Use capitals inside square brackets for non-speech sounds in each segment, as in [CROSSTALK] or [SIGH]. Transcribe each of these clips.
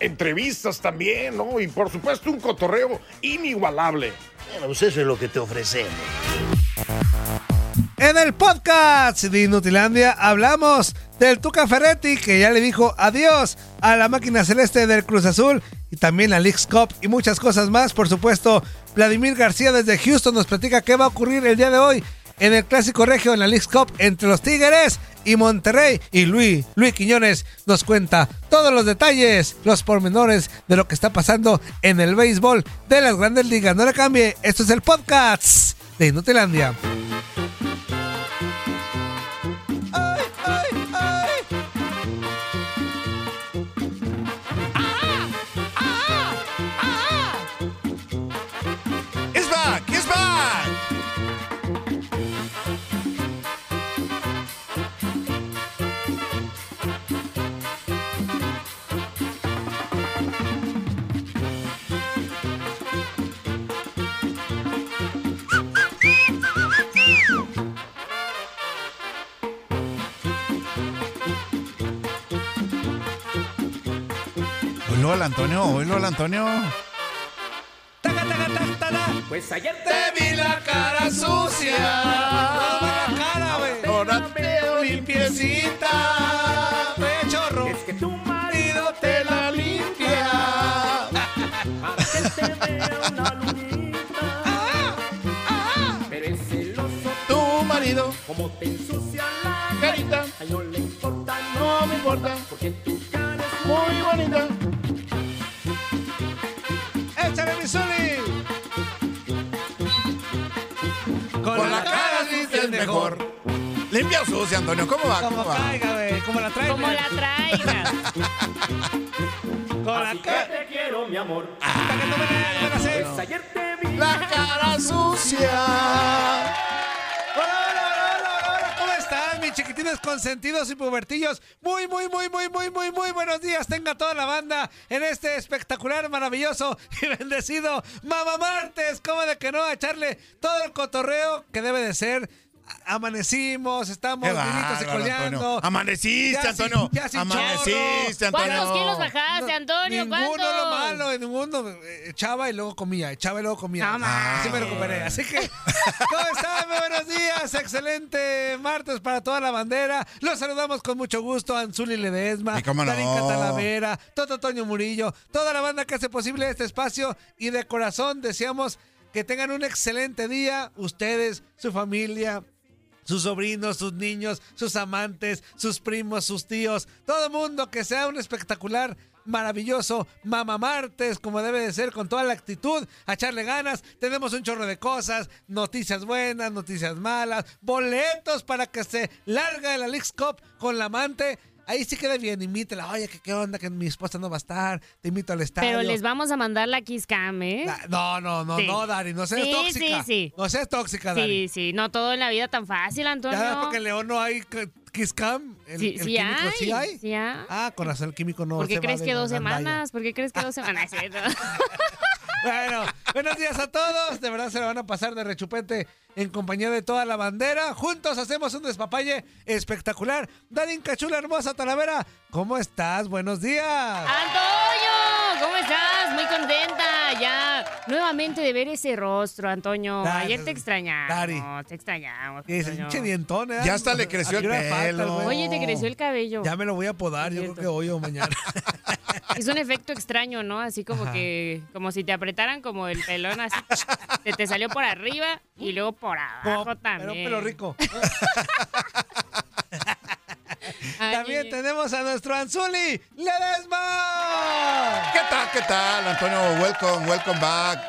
Entrevistas también, ¿no? Y por supuesto un cotorreo inigualable. Bueno, pues eso es lo que te ofrecemos. En el podcast de Inutilandia hablamos del Tuca Ferretti que ya le dijo adiós a la máquina celeste del Cruz Azul y también al Leagues Cup y muchas cosas más. Por supuesto, Vladimir García desde Houston nos platica qué va a ocurrir el día de hoy en el Clásico Regio en la Leagues Cup entre los Tigres y Monterrey. Y Luis, Luis Quiñones nos cuenta todos los detalles, los pormenores de lo que está pasando en el béisbol de las grandes ligas. No le cambie, esto es el podcast de Inutilandia. Al Antonio, oílo al Antonio. Pues ayer Te vi la cara sucia. cara, güey. Ahora te limpiecita. Mejor. Limpia o sucia, Antonio. ¿Cómo va? ¿Cómo Como va? caiga, güey. Como la traiga. Como la traigas. Con la cara. te quiero, mi amor. Hasta que no me la hacer. Pues ayer te vi La cara sucia. Hola, hola, hola, hola, hola, ¿Cómo están, mis chiquitines consentidos y pubertillos? Muy, muy, muy, muy, muy, muy, muy buenos días. Tenga toda la banda en este espectacular, maravilloso y bendecido Mamá Martes. ¿Cómo de que no? A echarle todo el cotorreo que debe de ser. Amanecimos, estamos Qué vinitos coleando. Antonio. Amaneciste, Ya sin- Antonio. ya sin Amaneciste, Antonio. ¿Cuántos kilos bajaste, Antonio? Ninguno ¿Cuántos? lo malo, ninguno. eh, Echaba y luego comía, echaba y luego comía. No. Así me recuperé. Así que, ¿cómo están? Muy buenos días. Excelente martes para toda la bandera. Los saludamos con mucho gusto. Anzuli Ledesma, no. Darín Catalavera, Toto Toño Murillo, toda la banda que hace posible este espacio. Y de corazón deseamos que tengan un excelente día. Ustedes, su familia, sus sobrinos, sus niños, sus amantes, sus primos, sus tíos, todo mundo que sea un espectacular, maravilloso Mama Martes, como debe de ser, con toda la actitud, a echarle ganas. Tenemos un chorro de cosas, noticias buenas, noticias malas, boletos para que se larga la Leagues Cup con la amante. Ahí sí queda bien, imítela. Oye, ¿qué, ¿qué onda? Que mi esposa no va a estar. Te invito al estadio. Pero les vamos a mandar la Kiss Cam, ¿eh? No, no, no, Sí. no, Dari, no seas Sí, tóxica. sí, sí. No seas tóxica, Dari. Sí, sí, no todo en la vida tan fácil, Antonio. Ya porque en León no hay Kiss Cam. El, Sí, el químico hay, sí hay. sí hay. Ah, con razón el químico no ¿Por qué se crees que dos semanas? ¿Por qué crees que dos semanas? [LAUGHS] [LAUGHS] Es. Bueno, buenos días a todos. De verdad se la van a pasar de rechupete en compañía de toda la bandera. Juntos hacemos un despapalle espectacular. Darín Cachula Hermosa Talavera, ¿cómo estás? Buenos días. Antonio, ¿cómo estás? Muy contenta ya nuevamente de ver ese rostro, Antonio. Ayer te extrañamos. Dari. Te extrañamos. Antonio. pinche dientón, ¿eh? Ya hasta le creció el pelo. Oye, te creció el cabello. Ya me lo voy a podar, yo creo que hoy o mañana. [LAUGHS] Es un efecto extraño, ¿no? Así como Ajá. que, como si te apretaran como el pelón así. Se te salió por arriba y luego por abajo Como- también. Pero un pelo rico. [LAUGHS] También tenemos a nuestro Anzuli Ledesma. ¿Qué tal, qué tal, Antonio? Welcome, welcome back.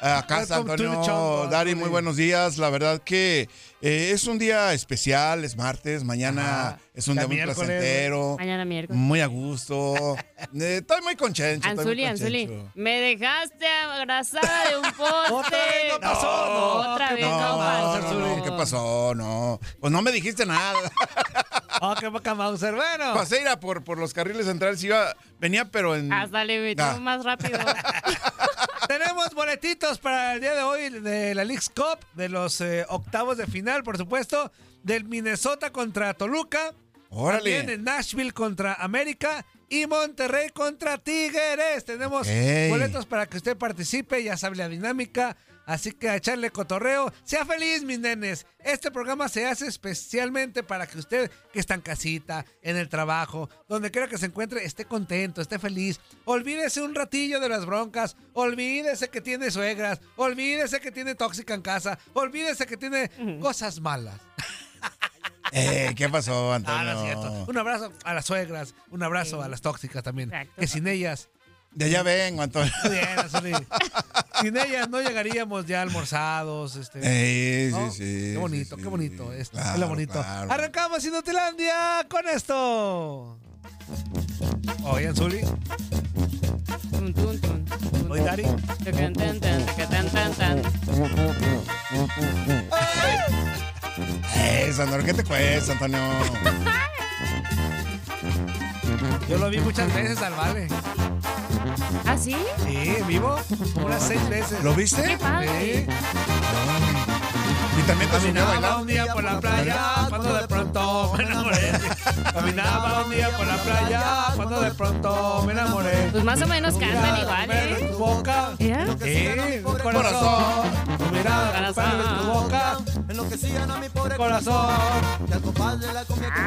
A casa, Welcome Antonio. Dari, Antonio. muy buenos días. La verdad que eh, es un día especial, es martes. Mañana Ajá. es un día muy miércoles. placentero. Mañana miércoles. Muy a gusto. [LAUGHS] Eh, estoy muy muy Anzuli, Anzuli, me dejaste abrazada de un [LAUGHS] poste. Otra vez no pasó, no, Otra ¿qué vez No, no, pasó. no, no, ¿qué pasó? No. Pues no me dijiste nada. [LAUGHS] Oh, qué poca Mauser. Bueno, Pasé ir a por, por los carriles centrales. Iba, venía, pero en. Hasta le Ah. más rápido. Tenemos boletitos para el día de hoy de la League's Cup, de los eh, octavos de final, por supuesto, del Minnesota contra Toluca. Órale. También en Nashville contra América y Monterrey contra Tigres. Tenemos Ey. boletos para que usted participe, ya sabe la dinámica. Así que a echarle cotorreo. Sea feliz, mis nenes. Este programa se hace especialmente para que usted, que está en casita, en el trabajo, donde quiera que se encuentre, esté contento, esté feliz. Olvídese un ratillo de las broncas. Olvídese que tiene suegras. Olvídese que tiene tóxica en casa. Olvídese que tiene cosas malas. [LAUGHS] Eh, ¿Qué pasó, Ah, Antonio? no cierto. Un abrazo a las suegras, un abrazo a las tóxicas también. Exacto. Que sin ellas, De allá vengo, Antonio. bien. [LAUGHS] sin ellas no llegaríamos ya almorzados. Este, Eh, sí, ¿no? sí, Qué bonito, sí, qué bonito. sí. Es, es Claro, lo bonito. claro. Arrancamos Inutilandia con esto. Tun, tun. Oye, Dari. Tan. Eh, Sandor, ¿qué te cuesta, Antonio? Yo lo vi muchas veces al Vale. ¿Ah, sí? Sí, en vivo. Unas seis veces. ¿Lo viste? Qué padre. Sí. Y también te subió a Caminaba bailar. un día por la playa cuando de pronto me enamoré. Caminaba un día por la playa cuando de pronto me enamoré. Pues más o menos cantan igual, ¿eh? tu boca. ¿Ya? Sí, un Corazón. corazón. Tu mirada, Corazón. en tu boca. Corazón.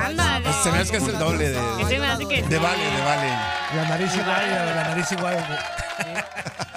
Ándale. Se me hace que es el doble de, Ese me hace que de vale, de vale. La nariz igual, la nariz igual.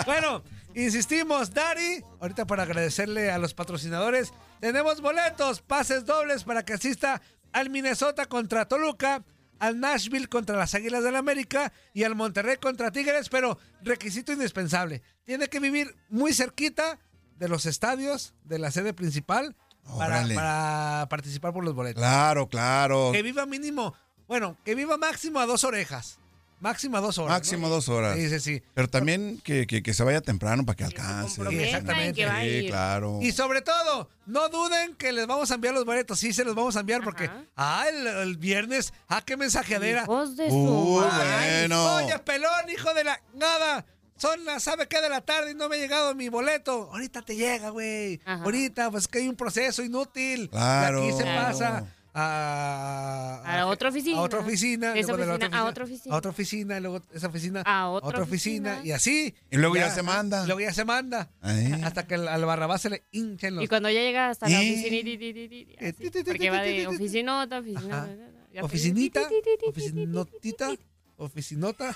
Bueno, insistimos, Dari, ahorita para agradecerle a los patrocinadores, tenemos boletos, pases dobles para que asista al Minnesota contra Toluca, al Nashville contra las Águilas del América y al Monterrey contra Tigres, pero requisito indispensable, tiene que vivir muy cerquita de los estadios de la sede principal para participar por los boletos. Claro, claro. Que viva mínimo, bueno, que viva máximo a dos orejas. Máximo dos horas. Máximo ¿no? dos horas. Sí, sí, sí. Pero también que, que- que se vaya temprano para que alcance. Sí, exactamente. ir. claro. Y sobre todo, no duden que les vamos a enviar los boletos. Sí, se los vamos a enviar porque, Ajá. ah, el, el viernes, ah, qué mensajeadera. Hijos de su Uy, madre. bueno. Oye, pelón, hijo de la nada. Son las, ¿sabe qué? De la tarde y no me ha llegado mi boleto. Ahorita te llega, güey. Ahorita, pues que hay un proceso inútil. Claro. Y aquí se Claro. pasa a, A otra oficina. A otra oficina. Esa de la oficina a otra oficina. A otra oficina, y luego esa oficina. A otra oficina. oficina. Y así. Y luego ya se manda. y Luego ya se manda. Ahí. Hasta que al, al barrabás se le hinchen los. Y cuando ya llega hasta la ¿Eh? oficina, y di, di, Eh, así, porque va de oficinota, oficina. Ya Oficinita, ti, ti, ti, ti, ti, ti, oficinotita, oficinota,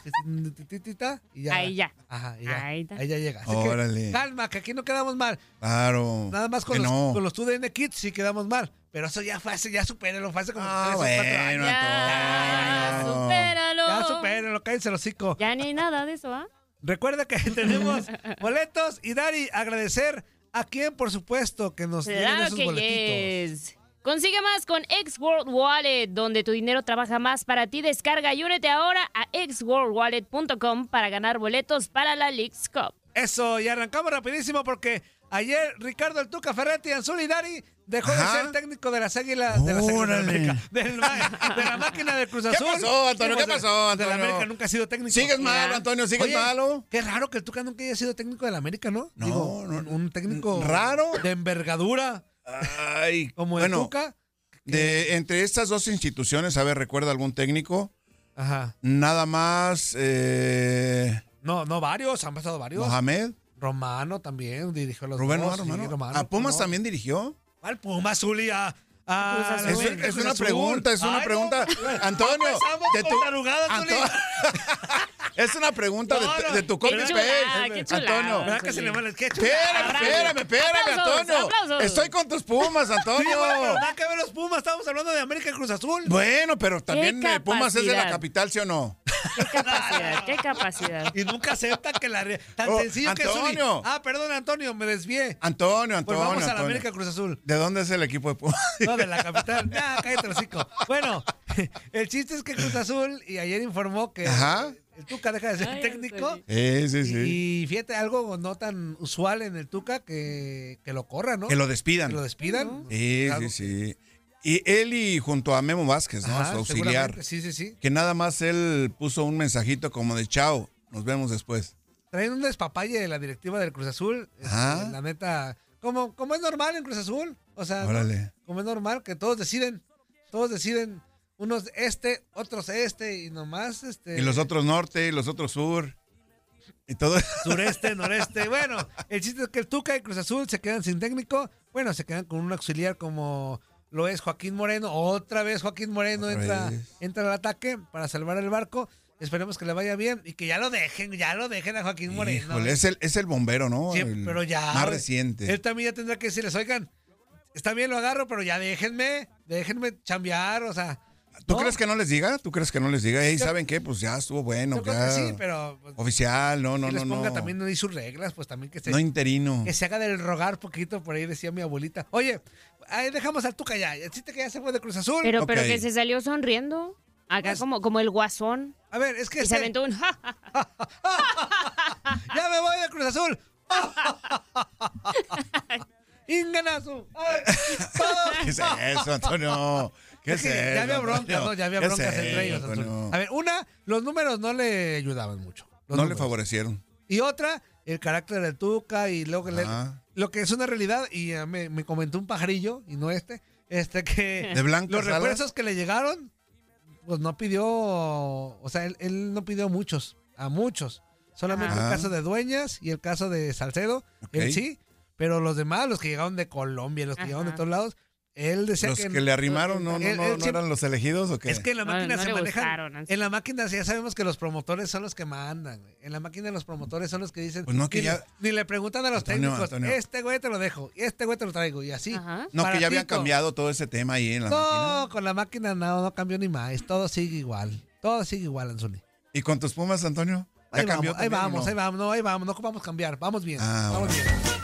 oficinotita, y ya. Ahí ya. Ajá, y ya. Ahí ya llega. Así Órale. que, calma, que aquí no quedamos mal. Claro. Nada más con Que los, no. con los 2DN Kids sí quedamos mal. Pero eso ya fue hace, ya supérenlo, fue hace como Ah, tres o cuatro bueno, años. Ya, Antonio. supéralo. Ya supérenlo, cállense los hocico. Ya ni nada de eso, ¿ah? Recuerda que [LAUGHS] tenemos boletos y Dari, agradecer a quien, por supuesto, que nos Claro esos que boletitos. yes. Consigue más con X World Wallet, donde tu dinero trabaja más para ti. Descarga y únete ahora a xworldwallet.com para ganar boletos para la Leagues Cup. Eso, y arrancamos rapidísimo porque ayer Ricardo El Tuca Ferretti en Solidari dejó Ajá. de ser técnico de las águilas de las Águilas de. América, de la máquina de Cruz ¿Qué Azul. pasó, Antonio? ¿Qué Pues, pasó, De la Antonio? América nunca ha sido técnico. Sigues malo, Antonio, sigues Oye, malo. Qué raro que el Tuca nunca haya sido técnico de la América, ¿no? No, Digo, no, un- un técnico raro. de envergadura Ay, [LAUGHS] como bueno, Tuca. de entre estas dos instituciones, a ver, ¿recuerda algún técnico? Ajá. Nada más eh, No, no varios, han pasado varios. Mohamed, Romano también dirigió los Rubén dos. Romano. sí, Romano, ¿A Pumas también dirigió? ¿Cuál Pumas, Zuli? A, a-. Es, una pregunta, es una Ay, pregunta. no. [LAUGHS] Antonio, de tu-. Anto- [LAUGHS] Es una pregunta de, No, no, de tu copy paste. qué chulada. Antonio. ¿Verdad que se le van el ketchup? Espérame, espérame, espérame, Antonio. aplausos. Estoy con tus pumas, Sí, Antonio. bueno, pero nada que ver los Pumas, estamos hablando de América Cruz Azul. Bueno, pero también eh, Pumas es de la capital, ¿sí o no? Qué capacidad, qué capacidad. Y nunca aceptan que la tan Oh, sencillo que es un- Antonio. Ah, perdón, Antonio, me desvié. Antonio, Pues Antonio. vamos a la. América Cruz Azul. ¿De dónde es el equipo de Pumas? No, de la capital. Ya, cállate el hocico. Bueno, [LAUGHS] el chiste es que Cruz Azul y ayer informó que Ajá. el Tuca deja de ser Ay, técnico. Sí, sí, sí. Y fíjate, algo no tan usual en el Tuca que, que lo corra, ¿no? Que lo despidan. Que lo despidan. Sí, sí, sí. Y él y junto a Memo Vázquez, ¿no? Ajá, Su auxiliar. Sí, sí, sí. Que nada más él puso un mensajito como de chao, nos vemos después. Traen un despapalle de la directiva del Cruz Azul. este, Ajá. la neta, como, como es normal en Cruz Azul. O sea, Órale. como es normal que todos deciden, todos deciden, unos este, otros este y nomás este. Y los otros norte, y los otros sur. Y todo. Sureste, [LAUGHS] noreste. Bueno, el chiste es que el Tuca y Cruz Azul se quedan sin técnico. Bueno, se quedan con un auxiliar como lo es Joaquín Moreno. Otra vez Joaquín Moreno Otra entra, vez. entra entra al ataque para salvar el barco. Esperemos que le vaya bien y que ya lo dejen, ya lo dejen a Joaquín Moreno. Híjole, es el, es el bombero, ¿no? Sí, El pero ya. Más reciente. Él también ya tendrá que decirles, oigan, está bien, lo agarro, pero ya déjenme, déjenme chambear, o sea. ¿Tú ¿no? crees que no les diga? ¿Tú crees que no les diga? Ey, Yo- ¿saben qué? Pues ya estuvo bueno. Yo creo ya. que sí, pero pues, Oficial, no, no, que no, les ponga no. también ahí sus reglas, pues también que se, No interino. que se haga del rogar poquito, por ahí decía mi abuelita. Oye, ahí dejamos al Tuca ya, el chiste que ya se fue de Cruz Azul. Pero, pero que se salió sonriendo. Acá Pues- como, como el guasón. a ver, es que Y se se- aventó un [LAUGHS] ya me voy de Cruz Azul. [LAUGHS] Inganazo. [LAUGHS] ¿Qué es eso, Antonio? ¿Qué es, Es que ya había broncas? ¿no? Ya había ¿Qué es broncas entre ellos. Antonio. A ver, una, los números no le ayudaban mucho. No le favorecieron. Y otra, el carácter del Tuca y luego le- lo que es una realidad, y me, me comentó un pajarillo, y no este, este que De los alas. refuerzos que le llegaron, pues no pidió, o sea, él, él no pidió muchos, a muchos. Solamente Ajá. el caso de Dueñas y el caso de Salcedo, él sí, pero los demás, los que llegaron de Colombia, los que Ajá. llegaron de todos lados, él decía Los que... que le arrimaron, ¿no, no, Él- no, él no eran los elegidos o qué? Es que en la No, máquina no se manejan. gustaron, en la máquina ya sabemos que los promotores son los que mandan. güey. En la máquina los promotores son los que dicen. Pues no, que ni, ya- ni le preguntan a los Antonio, técnicos. Antonio. Este güey te lo dejo. Y este güey te lo traigo. Y así. Ajá. No, que ya habían cambiado todo ese tema ahí en la No, máquina. con la máquina no, no cambió ni más. Todo sigue igual. Todo sigue igual, Anzuli. ¿Y con tus pumas, Antonio? ¿Ya Ahí cambió vamos, ahí vamos, no? ahí vamos, no, ahí vamos, no ocupamos cambiar, vamos bien, Ah, vamos bueno. bien.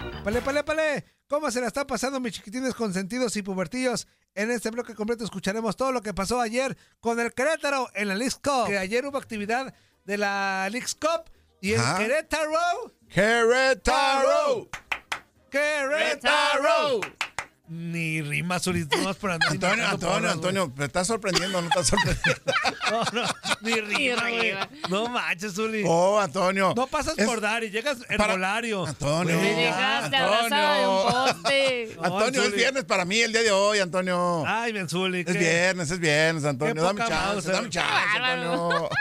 Pale, pale, pale. ¿Cómo se la está pasando, mis chiquitines consentidos y pubertillos? En este bloque completo escucharemos todo lo que pasó ayer con el Querétaro en la Leagues Cup. Que ayer hubo actividad de la Leagues Cup y el Ajá. Querétaro. ¡Querétaro! ¡Querétaro! Ni rima, Zuli, nomás por andar Antonio, Antonio, porras, Antonio, ¿me estás sorprendiendo o no estás sorprendiendo? [LAUGHS] No, no, ni rima, güey. No manches, Zuli. Oh, Antonio. No pasas Es- por dar y llegas para- herbolario. Antonio. Me dejaste Antonio. abrazada de un poste. No, Antonio, es viernes para mí el día de hoy, Antonio. Ay, mi Zuli. es qué- viernes, es viernes, Antonio. Dame chance, dame chance. Antonio. [LAUGHS]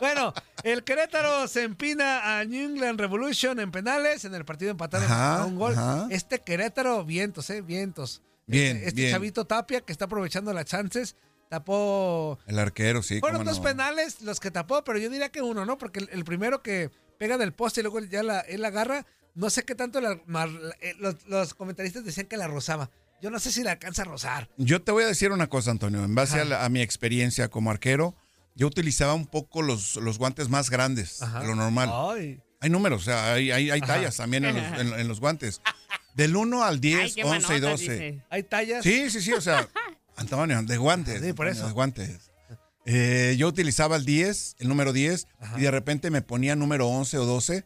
Bueno, el Querétaro se empina a New England Revolution en penales en el partido empatado Ajá, a un gol. ajá. Este Querétaro, vientos, eh, vientos. Bien, Este, este bien. chavito Tapia que está aprovechando las chances, tapó. El arquero, sí. Fueron dos no. penales los que tapó, pero yo diría que uno, ¿no? Porque el, el primero que pega del poste y luego ya la, él la agarra, no sé qué tanto la- eh, los, los comentaristas decían que la rozaba. Yo no sé si la alcanza a rozar. Yo te voy a decir una cosa, Antonio. En base a mi experiencia como arquero, yo utilizaba un poco los, los guantes más grandes Ajá. lo normal. Ay. Hay números, o sea, hay, hay, hay Ajá. tallas también en los, en- en los guantes. Del 1 al 10, Ay, qué 11 y manotas, 12. dice. Hay tallas. Sí, sí, sí, o sea, [LAUGHS] Antonio, de guantes. Sí, por eso. De guantes. Eh, yo utilizaba el 10, el número 10, y de repente me ponía número 11 o 12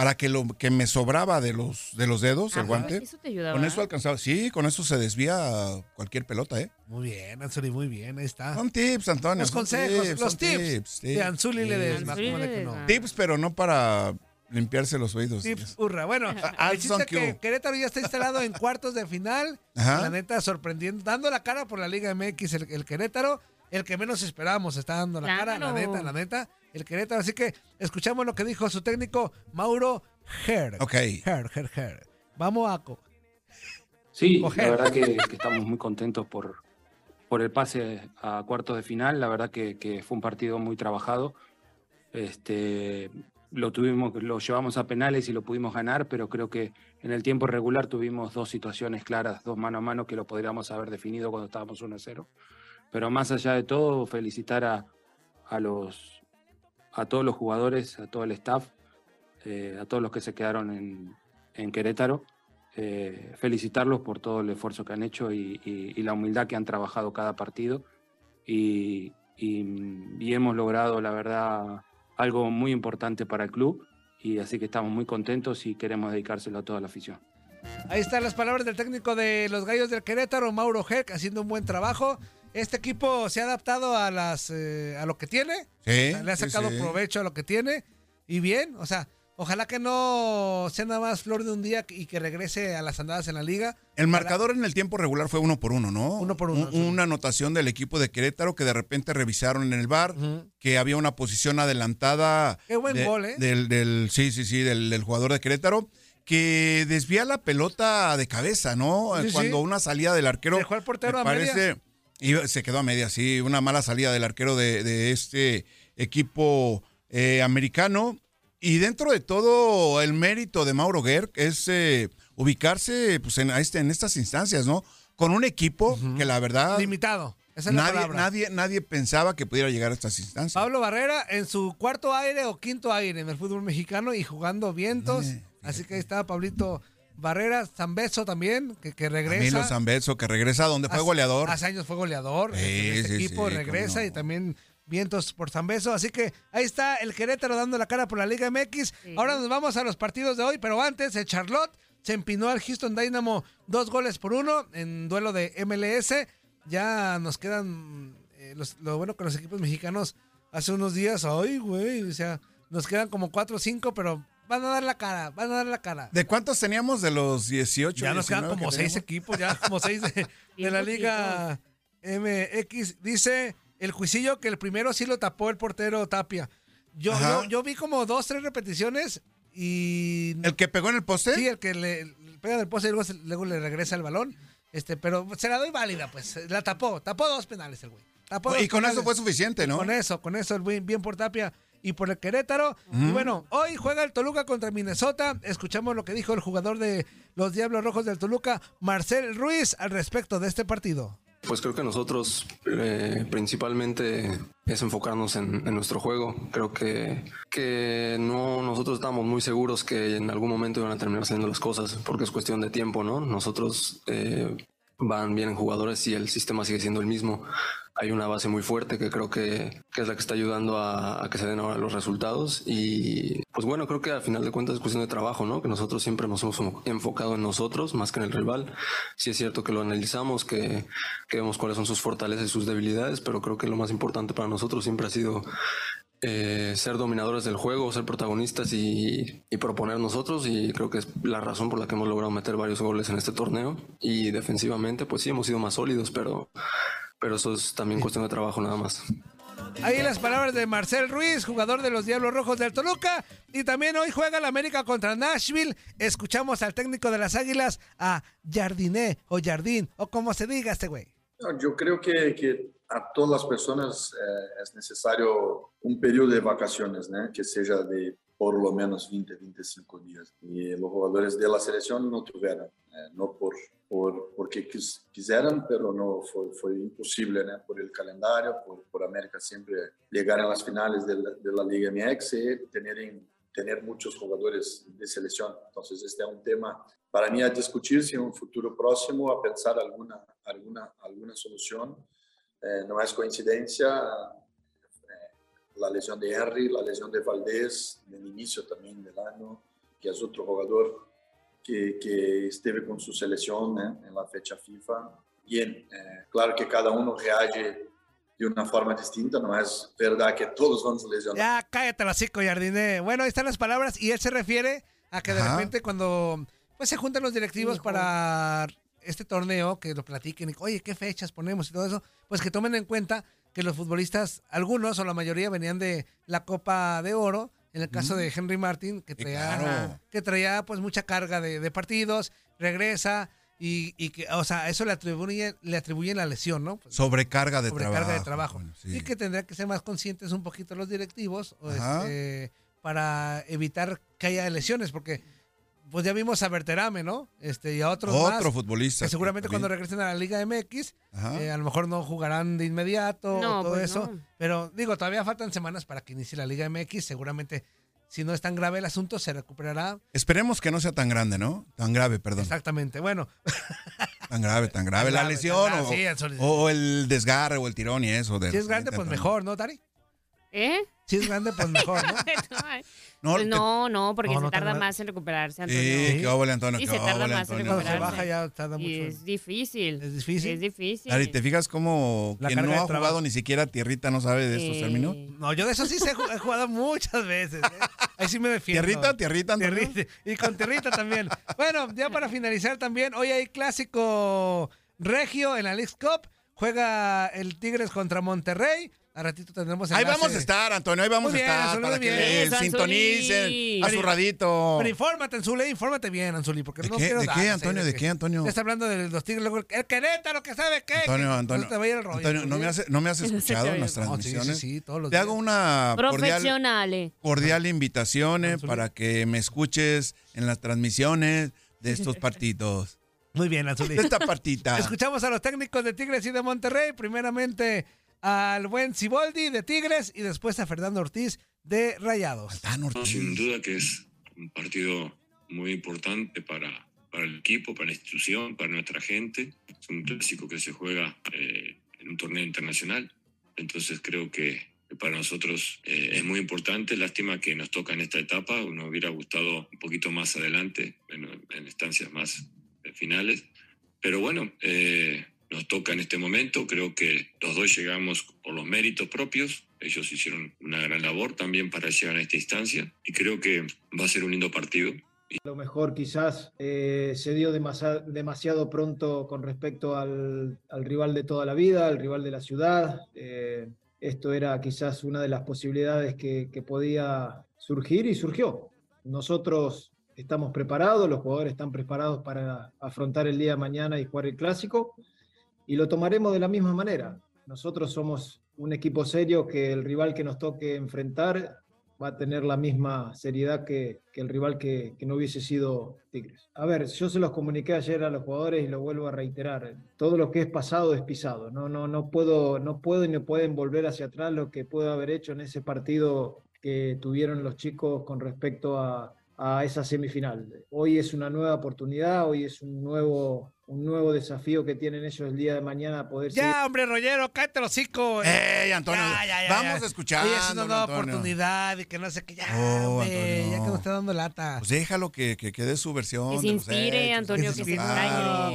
para que lo que me sobraba de los, de los dedos, el guante. Eso te ayudaba. Con eso alcanzaba. Sí, con eso se desvía cualquier pelota, ¿eh? Muy bien, Anzuli, muy bien. Ahí está. Son tips, Antonio. Los consejos, tips, los tips. sí. De Anzuli Ledesma. Anzuli ¿cómo de que no? Ledesma. Tips, pero no para limpiarse los oídos. Tips, hurra. Bueno, [LAUGHS] Ah, chiste son que Q. Querétaro ya está instalado en cuartos de final. Ajá. La neta, sorprendiendo, dando la cara por la Liga MX, el, el Querétaro, el que menos esperábamos, está dando la cara, la neta, la neta, el Querétaro. Así que escuchamos lo que dijo su técnico, Mauro Her. Ok. Her, Her, Her. Vamos a... co- Sí, Coger. la verdad que, que estamos muy contentos por, por el pase a cuartos de final. La verdad que, que fue un partido muy trabajado. Este, lo tuvimos, lo llevamos a penales y lo pudimos ganar, pero creo que en el tiempo regular tuvimos dos situaciones claras, dos mano a mano que lo podríamos haber definido cuando estábamos 1-0. Pero más allá de todo, felicitar a, a los a todos los jugadores, a todo el staff, eh, a todos los que se quedaron en, en Querétaro eh, felicitarlos por todo el esfuerzo que han hecho y, la humildad que han trabajado cada partido. Y, y- y hemos logrado, la verdad, algo muy importante para el club. Y así que estamos muy contentos y queremos dedicárselo a toda la afición. Ahí están las palabras del técnico de los Gallos del Querétaro, Mauro Herc, haciendo un buen trabajo. Este equipo se ha adaptado a las eh, a lo que tiene. Sí, Le ha sacado sí. provecho a lo que tiene. Y bien, o sea, ojalá que no sea nada más flor de un día y que regrese a las andadas en la liga. El marcador en el tiempo regular fue uno por uno, ¿no? Uno por uno, Un- una anotación del equipo de Querétaro que de repente revisaron en el bar que había una posición adelantada. Qué buen de- gol, ¿eh? Del, del- sí, sí, sí, del, del jugador de Querétaro que desvía la pelota de cabeza, ¿no? Sí, sí. Cuando una salida del arquero. Dejó al portero me a parece. Iba- se quedó a media, sí. Una mala salida del arquero de, de este equipo eh, americano. Y dentro de todo, el mérito de Mauro Gerg es eh, ubicarse pues, en, este, en estas instancias, ¿no? Con un equipo que la verdad Limitado. Esa es nadie, nadie, nadie pensaba que pudiera llegar a estas instancias. Pablo Barrera en su cuarto aire o quinto aire en el fútbol mexicano y jugando vientos. Así que ahí está Pablito Barrera, Zambeso también, que, que regresa. Camilo Zambeso, que regresa donde fue Hace- goleador. Hace años fue goleador. Sí, en este sí, equipo sí, regresa no. y también vientos por Zambeso. Así que ahí está el Querétaro dando la cara por la Liga MX. Ahora nos vamos a los partidos de hoy, pero antes el Charlotte se empinó al Houston Dynamo dos goles por uno en duelo de MLS. Ya nos quedan eh, los- lo bueno que los equipos mexicanos hace unos días, ay güey, o sea, nos quedan como cuatro o cinco, pero van a dar la cara, van a dar la cara. ¿De cuántos teníamos de los 18? Ya nos quedan 19 como que seis equipos, ya como seis de, de la Liga MX. Dice el juicillo que el primero sí lo tapó el portero Tapia. Yo, yo, yo vi como dos, tres repeticiones y... ¿El que pegó en el poste? Sí, el que le, le pega del poste y luego, luego le regresa el balón. Este, pero se la doy válida, pues. La tapó, tapó dos penales el güey. Tapó y con eso fue suficiente, ¿no? Con eso, con eso, el bien, bien por Tapia y por el Querétaro. Y bueno, hoy juega el Toluca contra Minnesota. Escuchamos lo que dijo el jugador de los Diablos Rojos del Toluca, Marcel Ruiz, al respecto de este partido. Pues creo que nosotros eh, principalmente es enfocarnos en, en nuestro juego. Creo que, que no nosotros estamos muy seguros que en algún momento iban a terminar haciendo las cosas porque es cuestión de tiempo, ¿no? Nosotros eh, van bien jugadores y el sistema sigue siendo el mismo. Hay una base muy fuerte que creo que, que es la que está ayudando a, que se den ahora los resultados. Y pues bueno, creo que al final de cuentas es cuestión de trabajo, ¿no? Que nosotros siempre nos hemos enfocado en nosotros más que en el rival. Sí es cierto que lo analizamos, que, que vemos cuáles son sus fortalezas y sus debilidades, pero creo que lo más importante para nosotros siempre ha sido eh, ser dominadores del juego, ser protagonistas y, y proponer nosotros y creo que es la razón por la que hemos logrado meter varios goles en este torneo y defensivamente pues sí hemos sido más sólidos, pero, pero eso es también cuestión de trabajo nada más. Ahí las palabras de Marcel Ruiz, jugador de los Diablos Rojos del Toluca. Y también hoy juega el América contra Nashville. Escuchamos al técnico de las Águilas, a Jardiné o Jardín, o como se diga este güey. Yo creo que, que a todas las personas eh, es necesario un periodo de vacaciones, ¿no? que sea de por lo menos 20, 25 días. Y los jugadores de la selección no tuvieron, eh, no por, por, porque quis- quisieran, pero no fue, fue imposible ¿no? por el calendario, por, por América siempre llegar a las finales de la, de la Liga MX y tener tener muchos jugadores de selección. Entonces, este es un tema para mí a discutirse en un futuro próximo, a pensar alguna, alguna, alguna solución. Eh, no es coincidencia la lesión de Henry, la lesión de Valdés, del inicio también del año, que es otro jugador que, que estuve con su selección ¿eh? en la fecha FIFA. Bien, claro que cada uno reage de una forma distinta, no es verdad que todos van a lesionar. Ya, cállate la Jardine. Bueno, ahí están las palabras y él se refiere a que de Ajá. repente cuando pues se juntan los directivos para este torneo, que lo platiquen, y, oye, ¿qué fechas ponemos y todo eso? Pues que tomen en cuenta que los futbolistas, algunos o la mayoría venían de la Copa de Oro, en el caso Mm. de Henry Martin, que traía, claro. que traía pues mucha carga de, de partidos, regresa y, y que, o sea, eso le atribuyen, le atribuyen la lesión, ¿no? Pues, Sobrecarga de sobrecarga trabajo. de trabajo. bueno, sí. Y que tendrán que ser más conscientes un poquito los directivos o este, para evitar que haya lesiones, porque pues ya vimos a Berterame, ¿no? Este, y a otros Otro más, futbolista. que seguramente también. cuando regresen a la Liga MX, Ajá. eh, a lo mejor no jugarán de inmediato No, o todo pues eso. no. Pero digo, todavía faltan semanas para que inicie la Liga MX. Seguramente, si no es tan grave el asunto, se recuperará. Esperemos que no sea tan grande, ¿no? Tan grave, perdón. Exactamente. Bueno, Tan grave, tan grave. Tan la grave, lesión tan o, grave, sí, eso- o el desgarre o el tirón y eso. de si es grande, pues mejor, ¿no, Dari? ¿Eh? Si es grande, pues mejor, ¿no? [LAUGHS] No, Pues te- no, no, porque No, se no tarda más en recuperarse, Antonio. Sí, qué óvole, Antonio. Sí, qué se tarda óvole, más en. Cuando se recuperarse. baja ya tarda mucho. Y es difícil. ¿Es difícil? Es difícil. Dari, ¿te fijas cómo La quien no ha trabajo. jugado ni siquiera tierrita no sabe de estos términos? No, yo de eso sí sé, he jugado muchas veces. ¿eh? Ahí sí me defiendo. ¿Tierrita? ¿Tierrita, Antonio? Tierrita. Y con tierrita también. Bueno, ya para finalizar también, hoy hay clásico regio en la League Cup. Juega el Tigres contra Monterrey. A ratito tendremos Ahí enlace. vamos a estar, Antonio, ahí vamos a estar Anzuli, para que sintonicen a su radito. Pero infórmate, Anzuli, infórmate bien, Anzuli, porque ¿De no qué, quiero de qué, ahí Antonio? ¿De qué, Antonio? Ya está hablando de los Tigres, luego el Querétaro, que sabe qué. Antonio, que- Antonio, No te vaya el rollo. Antonio, no me has, no me has [LAUGHS] escuchado en las No, sí, transmisiones. sí, sí, todos los Te días. hago una cordial, Profesionales. cordial invitación eh, Anzuli. para que me escuches en las transmisiones de estos [LAUGHS] partidos. Muy bien, Anzuli. De esta partita. Escuchamos a los técnicos de Tigres y de Monterrey. Primeramente al buen Ciboldi de Tigres y después a Fernando Ortiz de Rayados. Tan Ortiz. Sin duda que es un partido muy importante para, para el equipo, para la institución, para nuestra gente. Es un clásico que se juega eh, en un torneo internacional. Entonces creo que, para nosotros eh, es muy importante. Lástima que nos toca en esta etapa. Nos hubiera gustado un poquito más adelante, en, en instancias más eh, finales. Pero bueno, eh, nos toca en este momento. Creo que los dos llegamos por los méritos propios. Ellos hicieron una gran labor también para llegar a esta instancia y creo que va a ser un lindo partido. A lo mejor quizás eh, se dio demasiado, demasiado pronto con respecto al, al rival de toda la vida, al rival de la ciudad. Eh, esto era quizás una de las posibilidades que, que podía surgir y surgió. Nosotros estamos preparados, los jugadores están preparados para afrontar el día de mañana y jugar el clásico y lo tomaremos de la misma manera. Nosotros somos un equipo serio que el rival que nos toque enfrentar va a tener la misma seriedad que, el rival que, no hubiese sido Tigres. A ver, yo se los comuniqué ayer a los jugadores y lo vuelvo a reiterar. Todo lo que es pasado es pisado. No, no, no puedo, no puedo y no pueden volver hacia atrás lo que puedo haber hecho en ese partido que tuvieron los chicos con respecto a esa semifinal. Hoy es una nueva oportunidad, hoy es un nuevo, un nuevo desafío que tienen ellos el día de mañana poder seguir Ya, hombre, Rollero, cállate los hocico. ¡Ey, Antonio! Ya, ya, ya, vamos ya. a escuchar. Oye, es una nueva oportunidad y que no sé qué. Ya, Oh, hombre, ya que nos está dando lata. Pues déjalo que, que, que dé su versión. Que se inspire, hechos, Antonio, que se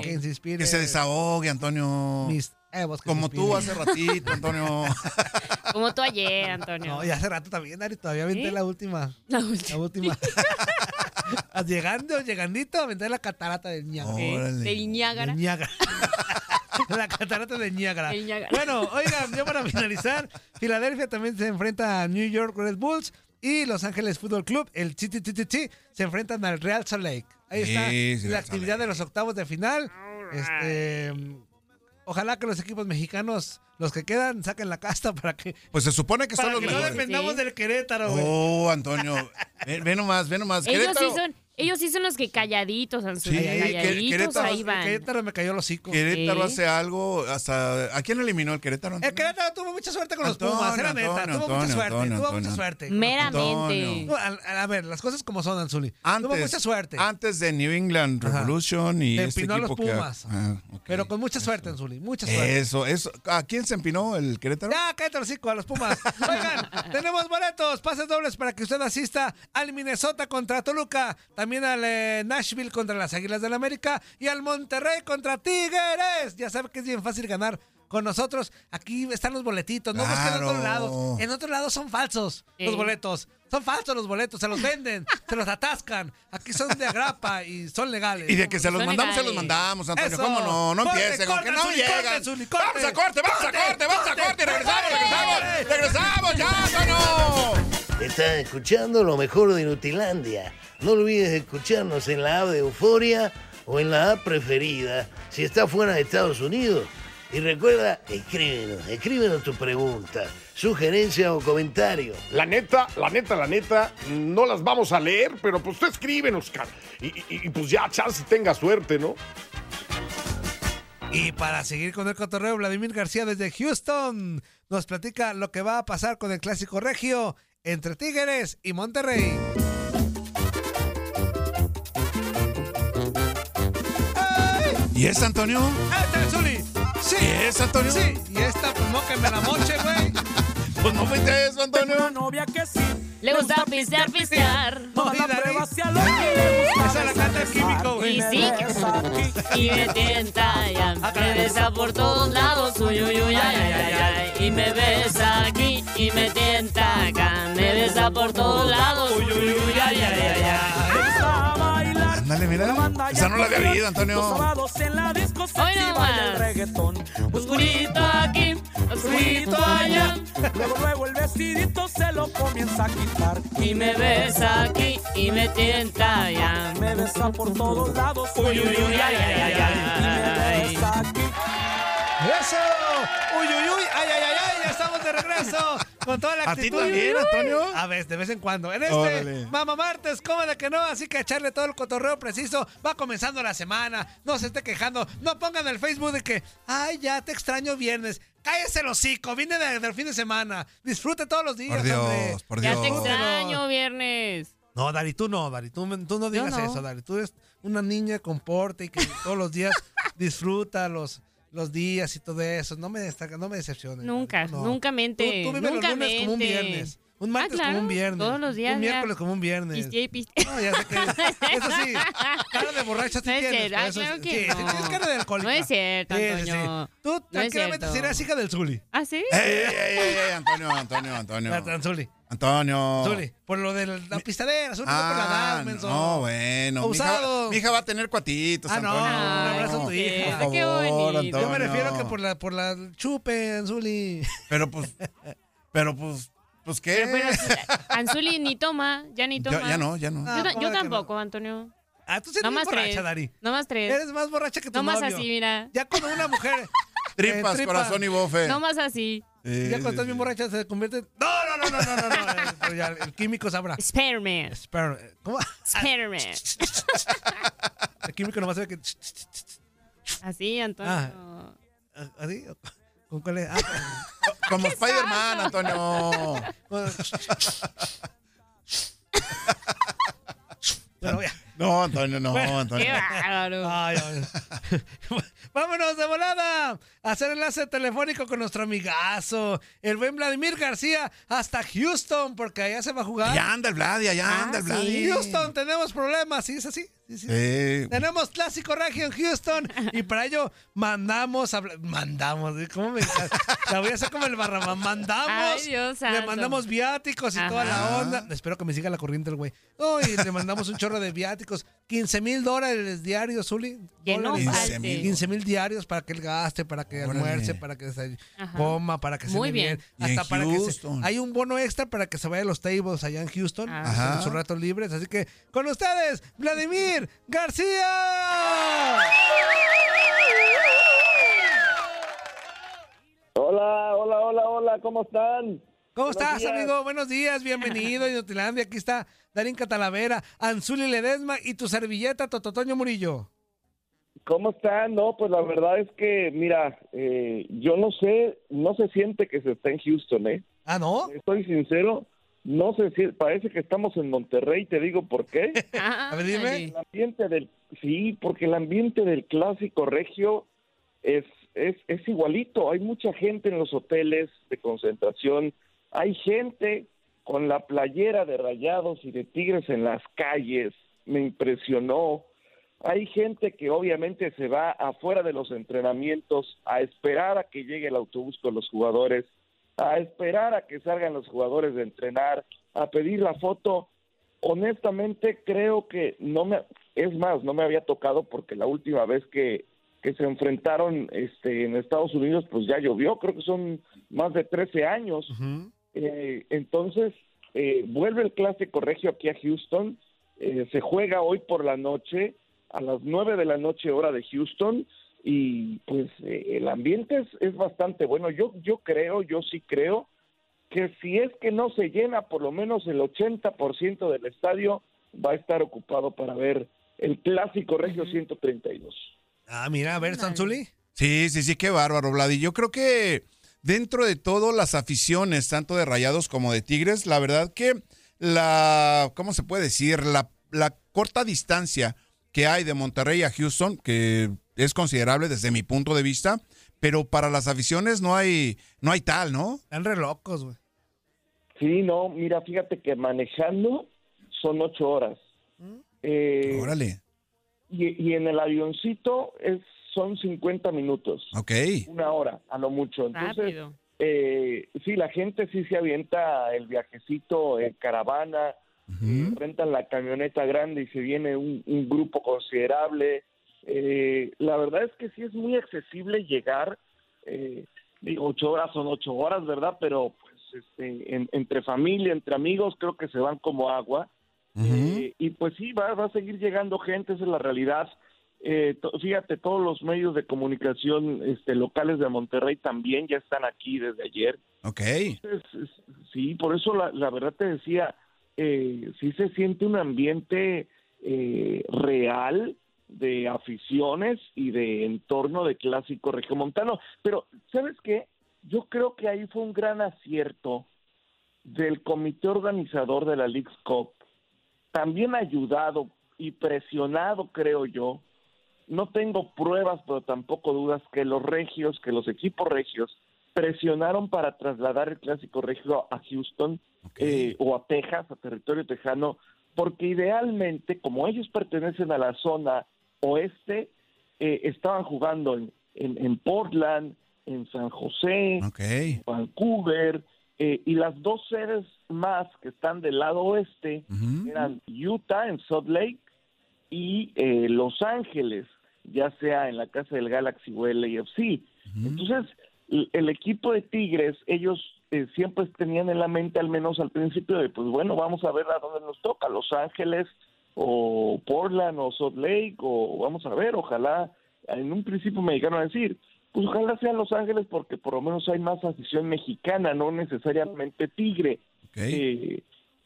que inspire. Que se desahogue, Antonio. Mis- eh, vos que Como tú hace ratito, Antonio. [LAUGHS] Como tú ayer, Antonio. No, y hace rato también, Dari, todavía aventé la última. La La última. [LAUGHS] [LAUGHS] Llegando, llegandito, aventé la catarata del Niágara. ¿Eh? Órale. Del Niágara. Del Niágara. [LAUGHS] la catarata del Niágara. Bueno, oigan, ya para finalizar, Filadelfia también se enfrenta a New York Red Bulls y Los Ángeles Fútbol Club, el TTTT, se enfrentan al Real Salt Lake. Ahí está sí, la actividad de los octavos de final. Este, ojalá que los equipos mexicanos, los que quedan, saquen la casta para que, Pues se supone que son los que no mejores. dependamos Sí. del Querétaro, güey. Oh, Antonio. Ve, ve nomás, ve nomás. Ellos sí Querétaro. son, Ellos sí son los que calladitos, Anzuli, Sí, que- calladitos, Querétaro- ahí van. Querétaro me cayó los hocico. Querétaro hace algo hasta... ¿A quién eliminó el Querétaro? El Querétaro tuvo mucha suerte con los Antonio, Pumas, era neta, Antonio, tuvo mucha Antonio, suerte, Antonio, tuvo Antonio. mucha suerte. Meramente. No, a, a ver, las cosas como son, Anzuli. tuvo Antes, mucha suerte. antes de New England Ajá. Revolution y Se este empinó a los que... Pumas. Ah. Pero con mucha suerte, Anzuli, mucha suerte. Eso, eso. ¿A quién se empinó el Querétaro? Ya, cállate los hocico a los Pumas. [LAUGHS] Oigan, tenemos boletos, pases dobles para que usted asista al Minnesota contra Toluca, también al eh, Nashville contra las Águilas del América y al Monterrey contra Tigres. Ya sabe que es bien fácil ganar con nosotros. Aquí están los boletitos, no busquen en Claro. otros lados. En otros lados son falsos los boletos. Son falsos los boletos, se los venden, se los atascan. Aquí son de agrapa y son legales. Y de que se los Son mandamos, se los mandamos, Antonio. Eso. ¿Cómo no? No Corte, empiece con que no llegan. Vamos a corte, vamos a Corte, corte, vamos a corte, Regresamos, corte. regresamos, regresamos ya, Antonio. Estás escuchando lo mejor de Nutilandia. No olvides escucharnos en la app de Euforia o en la app preferida si estás fuera de Estados Unidos. Y recuerda, escríbenos, escríbenos tu pregunta, sugerencia o comentario. La neta, la neta, la neta, no las vamos a leer, pero pues tú escríbenos. Y, y- y, pues ya, chance tenga suerte, ¿no? Y para seguir con el cotorreo, Vladimir García desde Houston nos platica lo que va a pasar con el clásico regio entre Tigres y Monterrey. ¡Ay! ¿Y es Antonio? ¡Este es Zuli! ¡Sí! ¿Y es Antonio? ¡Sí! Y esta, pues no que me la moche, güey. [LAUGHS] Pues no fuiste eso, Antonio. novia que sí. Le gusta pistear, pistear. No, la prueba hacia lo que le gusta Esa la canta el químico, güey. Y sí, y me tienta ya, me besa por todos lados, uy, uy, uy, ay, ay, ay, ay, y me besa aquí, y me tienta acá, me besa por todos lados, uy, uy, uy, ay, ay, ay, ay. Ándale, mira. Banda Esa no la había oído, Los Antonio. sábados en la disco se Hoy el reggaetón. Oscurito aquí, oscurito allá, Luego, luego el vestidito se lo comienza a quitar. y me besa aquí, y me tienta ya. Me besa por todos lados. Uy, uy, uy, ay, ay, ay, Y me ay. besa aquí. ¡Eso! ¡Uy, uy, uy! De regreso! Con toda la ¿A ti actitud. también, Antonio? A ver, de vez en cuando. En este Órale. Mama Martes, ¿cómo de que no? Así que echarle todo el cotorreo preciso. Va comenzando la semana. No se esté quejando. No pongan el Facebook de que, ay, ya te extraño viernes. Cállese el hocico. Viene de- del fin de semana. Disfrute todos los días, Por hombre. Dios, por Ya Dios. te extraño, viernes. No, Dari, tú no, Dari. Tú, tú no digas no. eso, Dari. Tú eres una niña con porte y que todos los días [LAUGHS] disfruta los, los días y todo eso. No me, destaca, no me decepciones. Nunca, no. nunca mente. Tú, tú vive nunca los lunes como un mente. viernes. Un martes Ah, claro, como un viernes. todos los días Un ya. miércoles como un viernes. Pistea y pistea. No, ya sé que. Eso sí, cara de borracha sí No es tienes. Ah, eso claro es- que sí, sí, no. tienes cara de alcohólica. No es cierto, Sí, sí, sí. Antonio. Tú No es tranquilamente serás hija del Zuli. ¿Ah, sí? ¡Ey, ey, ey, ey! Antonio, Antonio, Antonio. Perdón, Zuli. Antonio. Zuli. Por lo de la pistadera. Zuli, no por la Ah, edad, menso. no, bueno. Mi hija, Abusado. mi hija va a tener cuatitos, Ah, no, Antonio. un abrazo a tu hija. Por Qué favor, bonito. Yo me Antonio. refiero que por la, por la chupe, Zuli. Pero pues, pero pues, pues qué. Pero, pero, Anzuli ni toma, ya ni toma. ya no, ya no. Ah, Yo, ta- ¿cómo yo de que tampoco, Antonio. Ah, tú eres No más borracha, tres. Dari. No más tres. Eres más borracha que tu No más novio. así, mira. Ya cuando una mujer... [LAUGHS] Tripas, eh, tripa, corazón y bofe. No más así. Sí, Ya cuando estás bien borracha se convierte en... No, no, no, no, no, no, no. eh, pero ya el químico sabrá. Spider-Man. Espera, ¿cómo? Spider-Man. [LAUGHS] El químico nomás sabe que... Así, Antonio. Ah. ¿Así? ¿Con cuál es? Ah, [LAUGHS] Como Spider-Man, Antonio. con- Bueno, ya. No, Antonio, no, Antonio. Qué bárbaro. Ay, ay. [LAUGHS] Vámonos de volada a hacer enlace telefónico con nuestro amigazo, el buen Vladimir García, hasta Houston, porque allá se va a jugar. Allá anda el Vladi, allá Ah, anda el sí. Vladi. Houston, tenemos problemas, ¿sí es así? Sí, sí. Sí. Tenemos clásico regio en Houston y para ello mandamos a mandamos, ¿eh? ¿cómo me La voy a hacer como el barramán, mandamos. Ay, Dios le santo. mandamos viáticos y toda la onda. Espero que me siga la corriente el güey. No, y le mandamos un chorro de viáticos, 15 mil dólares diarios, Zuli. Que no Dólares. falte. 15 mil diarios para que él gaste, para que Órale. almuerce, para que se coma, para que se Muy bien. bien. Y en Hasta para que se, Houston. hay un bono extra para que se vaya a los tables allá en Houston, Ah. Ajá. en sus ratos libres. Así que con ustedes, Vladimir García. Hola, hola, hola, hola, ¿cómo están? ¿Cómo Buenos estás, días. amigo? Buenos días, bienvenido a Inutilandia. Aquí está Darín Catalavera, Anzuli Ledesma y tu servilleta, Tototoño Murillo. ¿Cómo están? No, pues la verdad es que, mira, eh, yo no sé, no se siente que se está en Houston, ¿eh? ¿Ah, no? Estoy sincero, no se siente, parece que estamos en Monterrey, te digo por qué. [LAUGHS] A ver, dime. El ambiente del, sí, porque el ambiente del clásico regio es, es, es igualito. Hay mucha gente en los hoteles de concentración, hay gente con la playera de rayados y de tigres en las calles, me impresionó. Hay gente que obviamente se va afuera de los entrenamientos a esperar a que llegue el autobús con los jugadores, a esperar a que salgan los jugadores de entrenar, a pedir la foto. Honestamente creo que no me, es más, no me había tocado porque la última vez que, que se enfrentaron este, en Estados Unidos, pues ya llovió, creo que son más de 13 años. Eh, entonces, eh, vuelve el clásico regio aquí a Houston, eh, se juega hoy por la noche, a las 9 de la noche hora de Houston, y pues eh, el ambiente es, es bastante bueno. Yo, yo creo, yo sí creo que si es que no se llena por lo menos el 80% del estadio, va a estar ocupado para ver el clásico regio 132. Ah, mira, a ver, Anzuli. Sí, sí, sí, qué bárbaro, Vlad. Y yo creo que dentro de todo las aficiones, tanto de Rayados como de Tigres, la verdad que la, ¿cómo se puede decir? La, la corta distancia que hay de Monterrey a Houston, que es considerable desde mi punto de vista, pero para las aficiones no hay, no hay tal, ¿no? Están re locos, güey. Sí, no, mira, fíjate que manejando son ocho horas. Eh, Órale. y, y en el avioncito es, son 50 minutos. Ok. Una hora, a lo mucho. Entonces, Rápido. eh, sí, la gente sí se avienta el viajecito en caravana, eh, rentan la camioneta grande y se viene un, un grupo considerable. Eh, la verdad es que sí es muy accesible llegar. Eh, digo, ocho horas son ocho horas, ¿verdad? Pero pues este, en- entre familia, entre amigos, creo que se van como agua. Eh, y pues sí, va, va a seguir llegando gente, esa es la realidad. Eh, fíjate, todos los medios de comunicación este, locales de Monterrey también ya están aquí desde ayer. Ok. Entonces, sí, por eso la, la verdad te decía, eh, sí se siente un ambiente real de aficiones y de entorno de clásico regiomontano. Pero, ¿sabes qué? Yo creo que ahí fue un gran acierto del comité organizador de la League's Cup, también ayudado y presionado, creo yo, no tengo pruebas, pero tampoco dudas que los regios, que los equipos regios presionaron para trasladar el clásico regio a Houston eh, o a Texas, a territorio tejano, porque idealmente, como ellos pertenecen a la zona oeste, eh, estaban jugando en, en- en Portland, en San José, en Vancouver, eh, y las dos sedes más que están del lado oeste eran Utah en Salt Lake y eh, Los Ángeles, ya sea en la casa del Galaxy o el AFC. Entonces, el, el equipo de Tigres, ellos eh, siempre tenían en la mente, al menos al principio, de pues bueno, vamos a ver a dónde nos toca, Los Ángeles o Portland o Salt Lake, o vamos a ver, ojalá, en un principio me llegaron a decir, pues ojalá sean Los Ángeles porque por lo menos hay más afición mexicana, no necesariamente Tigre. Eh,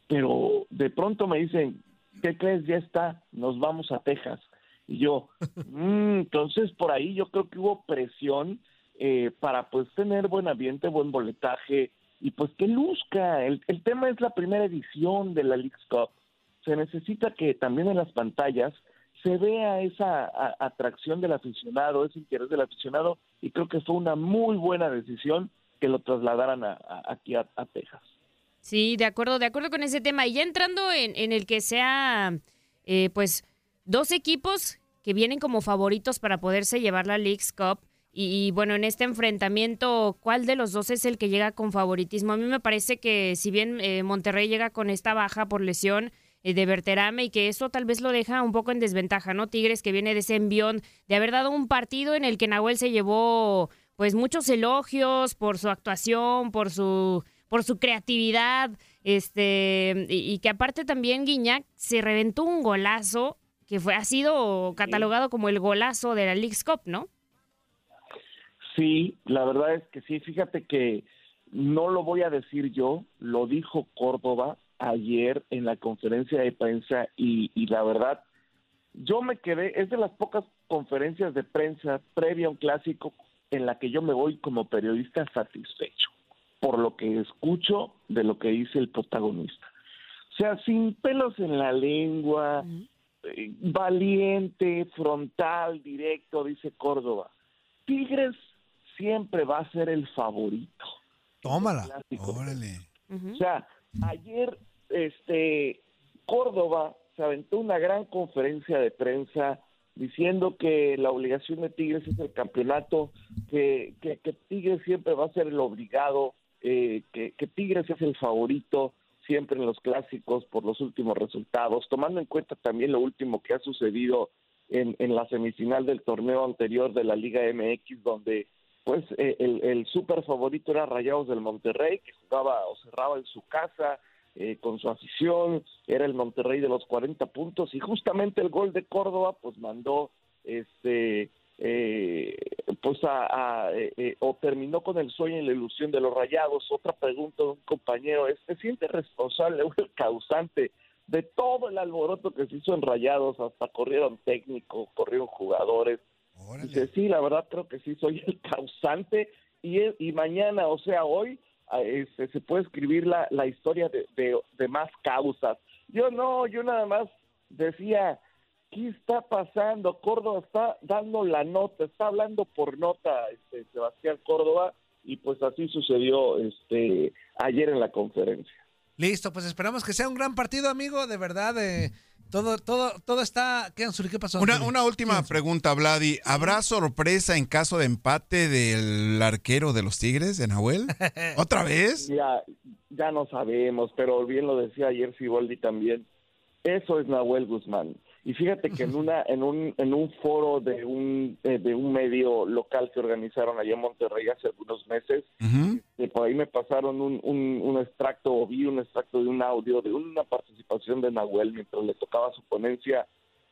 pero de pronto me dicen, ¿qué crees? Ya está, nos vamos a Texas. Y yo, [LAUGHS] "Mm, entonces por ahí yo creo que hubo presión eh, para pues tener buen ambiente, buen boletaje y pues que luzca. El, el tema es la primera edición de la League's Cup. Se necesita que también en las pantallas se vea esa atracción del aficionado, ese interés del aficionado y creo que fue una muy buena decisión que lo trasladaran a- aquí a- Texas. Sí, de acuerdo, de acuerdo con ese tema. Y ya entrando en, el que sea, eh, pues, dos equipos que vienen como favoritos para poderse llevar la League's Cup. Y, bueno, en este enfrentamiento, ¿cuál de los dos es el que llega con favoritismo? A mí me parece que si bien eh, Monterrey llega con esta baja por lesión de Berterame y que eso tal vez lo deja un poco en desventaja, ¿no? Tigres que viene de ese envión de haber dado un partido en el que Nahuel se llevó pues muchos elogios por su actuación, por su por su creatividad, este, y, y que aparte también Guiñac se reventó un golazo que fue, ha sido catalogado como el golazo de la League's Cup, ¿no? Sí, la verdad es que sí. Fíjate que no lo voy a decir yo, lo dijo Córdoba ayer en la conferencia de prensa y, y la verdad, yo me quedé, es de las pocas conferencias de prensa previa a un clásico en la que yo me voy como periodista satisfecho por lo que escucho de lo que dice el protagonista. O sea, sin pelos en la lengua, eh, valiente, frontal, directo, dice Córdoba. Tigres siempre va a ser el favorito. Tómala. Órale. O sea, ayer este Córdoba se aventó una gran conferencia de prensa diciendo que la obligación de Tigres es el campeonato, que, que, que Tigres siempre va a ser el obligado, eh, que, que Tigres es el favorito siempre en los clásicos por los últimos resultados, tomando en cuenta también lo último que ha sucedido en, en la semifinal del torneo anterior de la Liga MX, donde pues eh, el, el super favorito era Rayados del Monterrey, que jugaba o cerraba en su casa, eh, con su afición, era el Monterrey de los 40 puntos y justamente el gol de Córdoba pues mandó este eh, pues a, a, eh, eh, o terminó con el sueño y la ilusión de los rayados. Otra pregunta de un compañero, ¿es, ¿se siente responsable o el causante de todo el alboroto que se hizo en rayados? Hasta corrieron técnicos, corrieron jugadores. Dice, sí, la verdad creo que sí soy el causante y, y mañana, o sea, hoy este, se puede escribir la, la historia de, de, más causas. Yo no, yo nada más decía, ¿qué está pasando? Córdoba está dando la nota, está hablando por nota este, Sebastián Córdoba y pues así sucedió este ayer en la conferencia. Listo, pues esperamos que sea un gran partido, amigo. De verdad, eh, todo, todo, todo está. ¿Qué? ¿Qué pasó? Una, una última pregunta, Vladi. ¿Habrá sorpresa en caso de empate del arquero de los Tigres, de Nahuel? [LAUGHS] ¿Otra vez? Ya, ya no sabemos, pero bien lo decía ayer Siboldi también. Eso es Nahuel Guzmán. Y fíjate que en una en un en un foro de un eh, de un medio local que organizaron allá en Monterrey hace algunos meses, eh, por ahí me pasaron un, un, un extracto o vi un extracto de un audio de una participación de Nahuel mientras le tocaba su ponencia.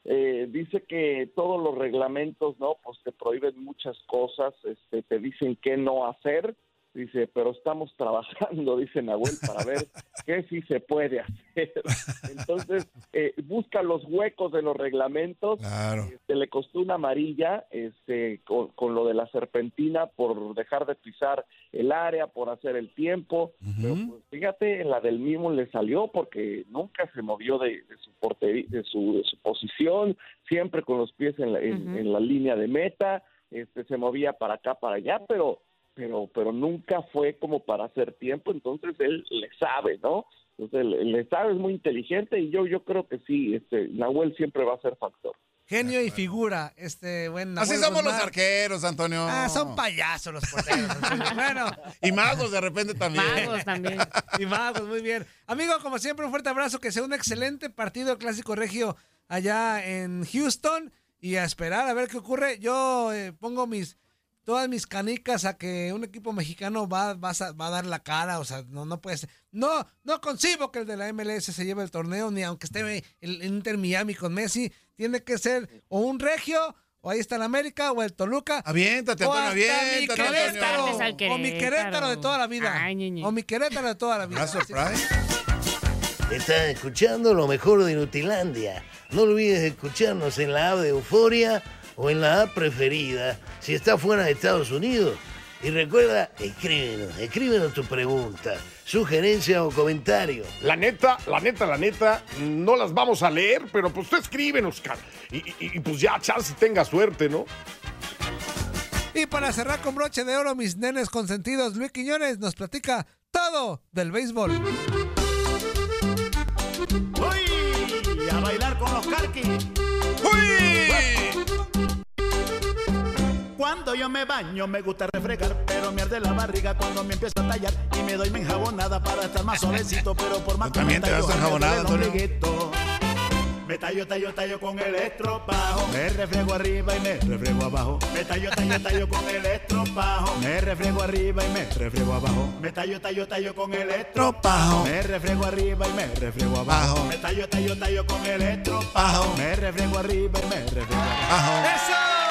Eh, dice que todos los reglamentos, ¿no? Pues te prohíben muchas cosas, este, te dicen qué no hacer. Dice, pero estamos trabajando, [LAUGHS] dice Nahuel, para ver qué sí se puede hacer. [LAUGHS] Entonces, eh, busca los huecos de los reglamentos. Claro. Este, le costó una amarilla este, con, con lo de la serpentina por dejar de pisar el área, por hacer el tiempo. Pero pues, fíjate, la del mismo le salió porque nunca se movió de, de su, porteri- de, su, de su posición, siempre con los pies en la, en la línea de meta, este, se movía para acá, para allá, pero pero pero nunca fue como para hacer tiempo, entonces él le sabe, ¿no? Entonces le, le sabe, es muy inteligente y yo yo creo que sí, este Nahuel siempre va a ser factor. Genio y figura, este buen Así somos los arqueros, Antonio. Ah, son payasos los porteros. Bueno. Y magos de repente también. Magos también. Y magos, muy bien. Amigo, como siempre, un fuerte abrazo. Que sea un excelente partido clásico regio allá en Houston. Y a esperar a ver qué ocurre. Yo eh, pongo mis todas mis canicas a que un equipo mexicano va, va, a, va a dar la cara. O sea, no, no puede ser. No, no concibo que el de la MLS se lleve el torneo, ni aunque esté el, Inter Miami con Messi. Tiene que ser o un regio. O ahí está el América o el Toluca. Aviéntate, o Antonio, mi aviéntate, Querétaro, Antonio. O mi Querétaro de toda la vida. o mi Querétaro de toda la vida. Estás escuchando lo mejor de Nutilandia. No olvides escucharnos en la app de Euforia o en la app preferida si estás fuera de Estados Unidos. Y recuerda, escríbenos, escríbenos tu pregunta, sugerencia o comentario. La neta, la neta, la neta, no las vamos a leer, pero pues tú escríbenos, cara. Y, y- y, pues ya, chance tenga suerte, ¿no? Y para cerrar con broche de oro, mis nenes consentidos, Luis Quiñones nos platica todo del béisbol. ¡Uy! A bailar con los carquis. Cuando yo me baño me gusta refregar, pero me arde la barriga cuando me empiezo a tallar y me doy mi enjabonada para estar más suavecito, pero por más que me tallo, enjabonada, me tallo, tallo, tallo con el estropajo. Me refrego arriba y me refrego abajo. Me tallo, tallo, tallo con el estropajo. Me refrego arriba y me refrego abajo. Me tallo, tallo, tallo con el estropajo. Me refrego arriba y me refrego abajo. Me tallo, tallo, tallo con el estropajo. Me refrego arriba y me refrego abajo. ¡Eso!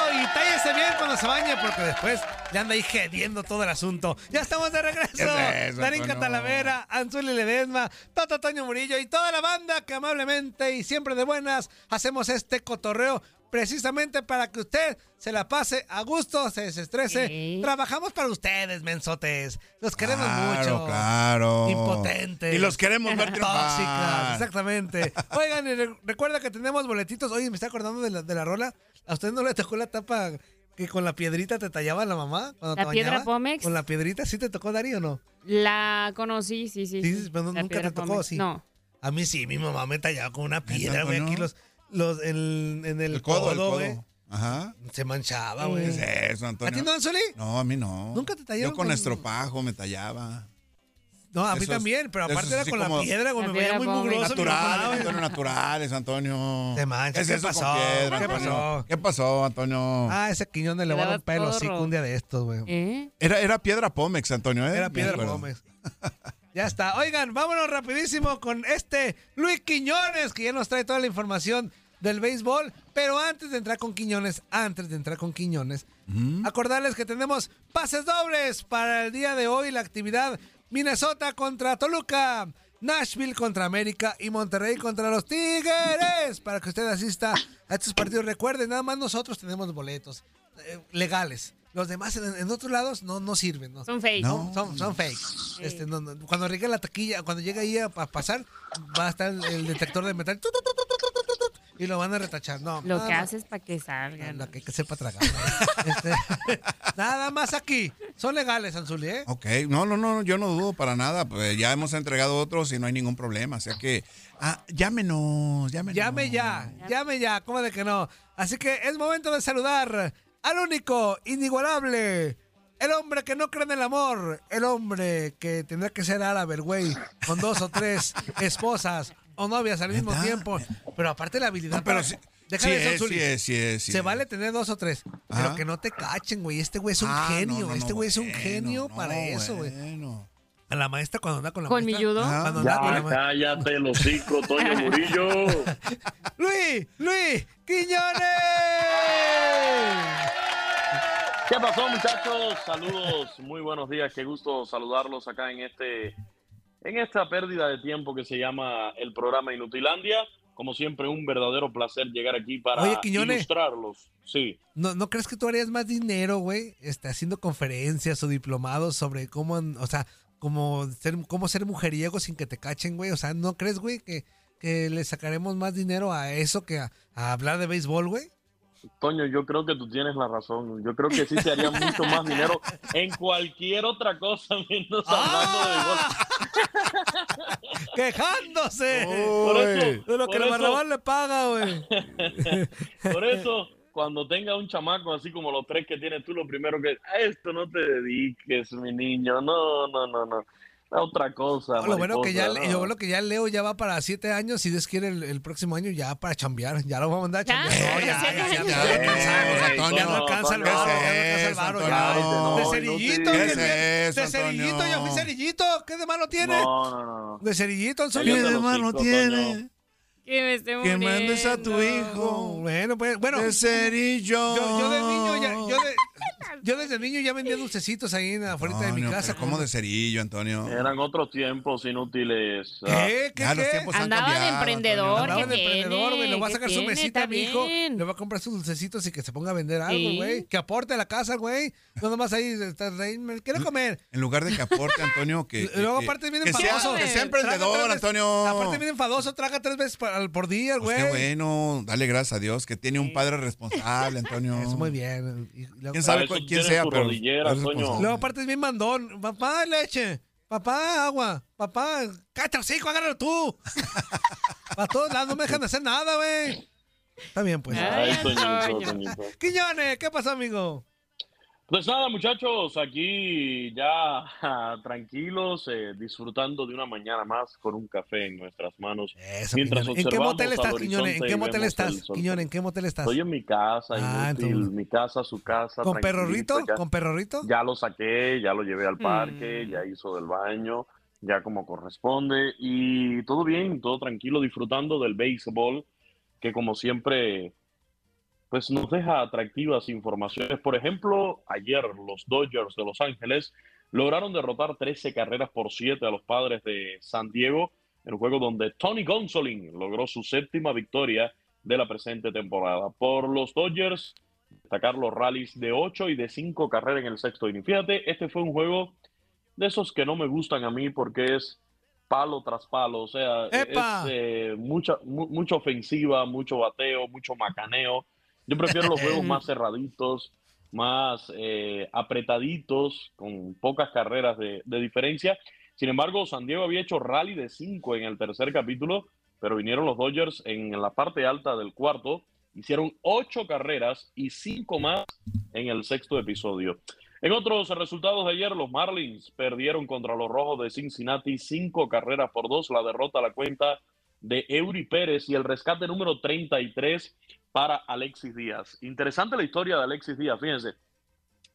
Cuando se bañe porque después le anda ahí gediendo todo el asunto. Ya estamos de regreso. ¿Qué es eso, Darinka Antonio? Talavera, Anzuli Ledesma, Toto Toño Murillo y toda la banda que amablemente y siempre de buenas hacemos este cotorreo precisamente para que usted se la pase a gusto, se desestrese. Trabajamos para ustedes, mensotes. Los queremos Claro, mucho. claro. Impotentes. Y los queremos ver. Tóxicas, exactamente. [LAUGHS] Oigan, y re- recuerda que tenemos boletitos. Oye, me está acordando de la, de la rola. ¿A usted no le tocó la tapa que con la piedrita te tallaba la mamá? Cuando ¿La te piedra bañaba? Pómex? ¿Con la piedrita sí te tocó, Darío o no? La conocí, sí, sí. Sí, sí. pero La nunca te tocó, Pómex. sí. No. A mí sí, mi mamá me tallaba con una piedra, güey. Aquí los, los en, en el, El codo, el codo. Ajá. Se manchaba, güey. ¿Qué es eso, Antonio? ¿A ti no, Anzuli? No, a mí no. ¿Nunca te tallaron Yo con con- estropajo me tallaba. No, a mí Esos- también, pero aparte era con la piedra, güey. Me veía muy Pómex. mugroso. Naturales. Antonio, naturales, Antonio. Te manchas, ¿Qué ¿qué es eso pasó? con piedra, ¿Qué pasó? ¿Qué pasó, Antonio? Ah, ese Quiñones le va a dar un Quedabas pelo, todo sí, que rojo. un día de estos, güey. ¿Eh? Era, era piedra Pómex, Antonio, ¿eh? Era Piedra. Gómez. [LAUGHS] ya está. Oigan, vámonos rapidísimo con este Luis Quiñones, que ya nos trae toda la información del béisbol. Pero antes de entrar con Quiñones, antes de entrar con Quiñones, acordarles que tenemos pases dobles para el día de hoy, la actividad Minnesota contra Toluca. Nashville contra América y Monterrey contra los Tigres. Para que usted asista a estos partidos. Recuerden, nada más nosotros tenemos boletos eh, legales. Los demás en, en otros lados no, no sirven. ¿no? Son fake. No. Son, son fake. Este, no, no, cuando llegue la taquilla, cuando llegue ahí a, a pasar, va a estar el, el detector de metal y lo van a retachar. No, Lo que haces para que salgan. Lo que hay que hacer para tragar. [LAUGHS] Este, [LAUGHS] nada más aquí. Son legales, Anzuli, ¿eh? Ok, no, no, no, yo no dudo para nada. Pues ya hemos entregado otros y no hay ningún problema. O sea que, ah, llámenos, llámenos. Llame ya, llame ya, ¿cómo de que no? Así que es momento de saludar al único, inigualable, el hombre que no cree en el amor, el hombre que tendrá que ser árabe, el güey, con dos o tres [LAUGHS] esposas o novias al mismo tiempo, pero aparte la habilidad No, pero para- sí, Déjale sí eso, es, Zuli. sí es, sí es, sí Se es. vale tener dos o tres, Ajá. pero que no te cachen, güey. Este güey es un Ah, genio, no, no, este güey es un genio no, para eso, güey. bueno. A la maestra cuando anda con la ¿Con mi maestra. judo? Cuando anda con la Ya, maestra. cállate el hocico, Toño [LAUGHS] Murillo. Luis, Luis, Quiñones. ¿Qué pasó, muchachos? Saludos, muy buenos días. Qué gusto saludarlos acá en este en esta pérdida de tiempo que se llama el programa Inutilandia. Como siempre, un verdadero placer llegar aquí para Oye, ilustrarlos. Sí. ¿No, ¿No crees que tú harías más dinero, güey? Este, haciendo conferencias o diplomados sobre cómo, o sea, cómo ser, cómo ser mujeriego sin que te cachen, güey. O sea, ¿no crees, güey, que, que le sacaremos más dinero a eso que a, a hablar de béisbol, güey? Toño, yo creo que tú tienes la razón. Yo creo que sí se haría mucho más dinero en cualquier otra cosa menos hablando de béisbol. [LAUGHS] ¡Quejándose! Por eso, de lo por que el Barrabás le paga, güey. [LAUGHS] Por eso, cuando tenga un chamaco así como los tres que tienes tú, lo primero que a esto no te dediques, mi niño. No, no, no, no. [LAUGHS] Otra cosa. lo bueno que ya, no. bueno que ya Leo ya va para siete años, si Dios quiere el, el próximo año ya para chambear, ya lo vamos a mandar a chambear. Ya, No, ya, ya, ya, no alcanza el varo, ya no ¿qué alcanza el? De cerillito, ¿qué ¿qué es tiene? eso, de cerillito, yo fui cerillito, ¿qué de malo tiene? No, no, no. De cerillito, el los ¿Qué de malo tiene? Que me esté Que mandes a tu hijo. Bueno, pues, bueno. De cerillo. Yo, yo de niño ya, yo, de- [LAUGHS] yo desde niño ya vendía dulcecitos ahí en afuera de mi casa. ¿Cómo de cerillo, Antonio? Eran otros tiempos inútiles. ¿Qué? ¿Qué? Ya los qué? tiempos han Andaba de cambiado, emprendedor. Andaba ¿qué de emprendedor, güey. Le voy a sacar ¿Qué su mesita a mi hijo. Le voy a comprar sus dulcecitos y que se ponga a vender algo, Sí. güey. Que aporte a la casa, güey. No nomás ahí quiere comer. En lugar de que aporte, Antonio, que. [LAUGHS] Luego aparte viene sea, enfadoso. que sea emprendedor, veces- Antonio. Aparte viene enfadoso, traga tres veces por, por día, Pues güey. qué bueno, dale gracias a Dios que tiene un padre responsable, Antonio. Eso muy bien. ¿Quién sabe cu- quién sea, pero rodillera, Toño. luego aparte es bien mandón. Papá, leche. Papá, agua. Papá, cállate hijos, agárralo tú. [LAUGHS] Para todos lados no me dejan hacer nada, güey. Está bien, pues. Ay, Toñito. Toñito. Quiñones, ¿qué pasó, amigo? Pues nada, muchachos, aquí ya [LAUGHS] tranquilos, eh, disfrutando de una mañana más con un café en nuestras manos. Eso, Mientras. ¿En qué motel estás, Quiñones? ¿En qué motel estás? Quiñones, ¿en qué motel estás? Estoy en mi casa, Ah, inútil, entonces- mi casa, su casa. ¿Con perrorrito? ya- ¿Con perrorrito? Ya lo saqué, ya lo llevé al parque, Mm. ya hizo del baño, ya como corresponde. Y todo bien, todo tranquilo, disfrutando del béisbol, que como siempre pues nos deja atractivas informaciones. Por ejemplo, ayer los Dodgers de Los Ángeles lograron derrotar 13 carreras por 7 a los padres de San Diego en un juego donde Tony Gonsolin logró su séptima victoria de la presente temporada. Por los Dodgers, destacar los rallies de 8 y de 5 carreras en el sexto inning. Fíjate, este fue un juego de esos que no me gustan a mí porque es palo tras palo, o sea, es eh, mucha, mu- mucha ofensiva, mucho bateo, mucho macaneo. Yo prefiero los juegos más [LAUGHS] cerraditos, más eh, apretaditos, con pocas carreras de, de diferencia. Sin embargo, San Diego había hecho rally de 5 en el tercer capítulo, pero vinieron los Dodgers en la parte alta del cuarto, hicieron 8 carreras y 5 más en el sexto episodio. En otros resultados de ayer, los Marlins perdieron contra los Rojos de Cincinnati cinco carreras por dos. La derrota a la cuenta de Eury Pérez y el rescate número 33 para Alexis Díaz. Interesante la historia de Alexis Díaz, fíjense.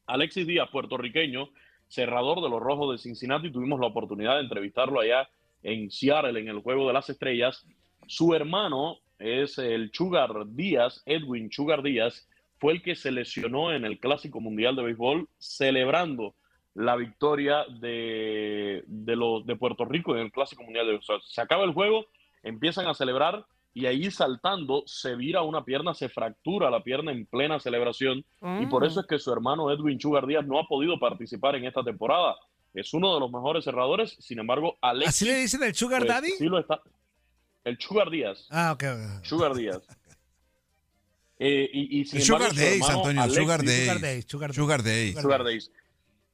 Alexis Díaz, puertorriqueño, cerrador de los Rojos de Cincinnati. Tuvimos la oportunidad de entrevistarlo allá en Seattle en el Juego de las Estrellas. Su hermano es el Sugar Díaz, Edwin Sugar Díaz, fue el que se lesionó en el Clásico Mundial de Béisbol celebrando la victoria de, de, Puerto Rico en el Clásico Mundial de Béisbol. Se acaba el juego, empiezan a celebrar y ahí saltando se vira una pierna, se fractura la pierna en plena celebración y por eso es que su hermano Edwin Sugar Díaz no ha podido participar en esta temporada. Es uno de los mejores cerradores, sin embargo, Alexis... ¿Así le dicen el Sugar pues, Daddy? sí lo está. El Sugar Díaz. Ah, ok. ok. Sugar Díaz. [LAUGHS] Eh, y, y sin El Sugar embargo, su Days, Antonio, Alexis- Sugar Days. Sugar Days, Sugar Sugar Days. Sugar Days.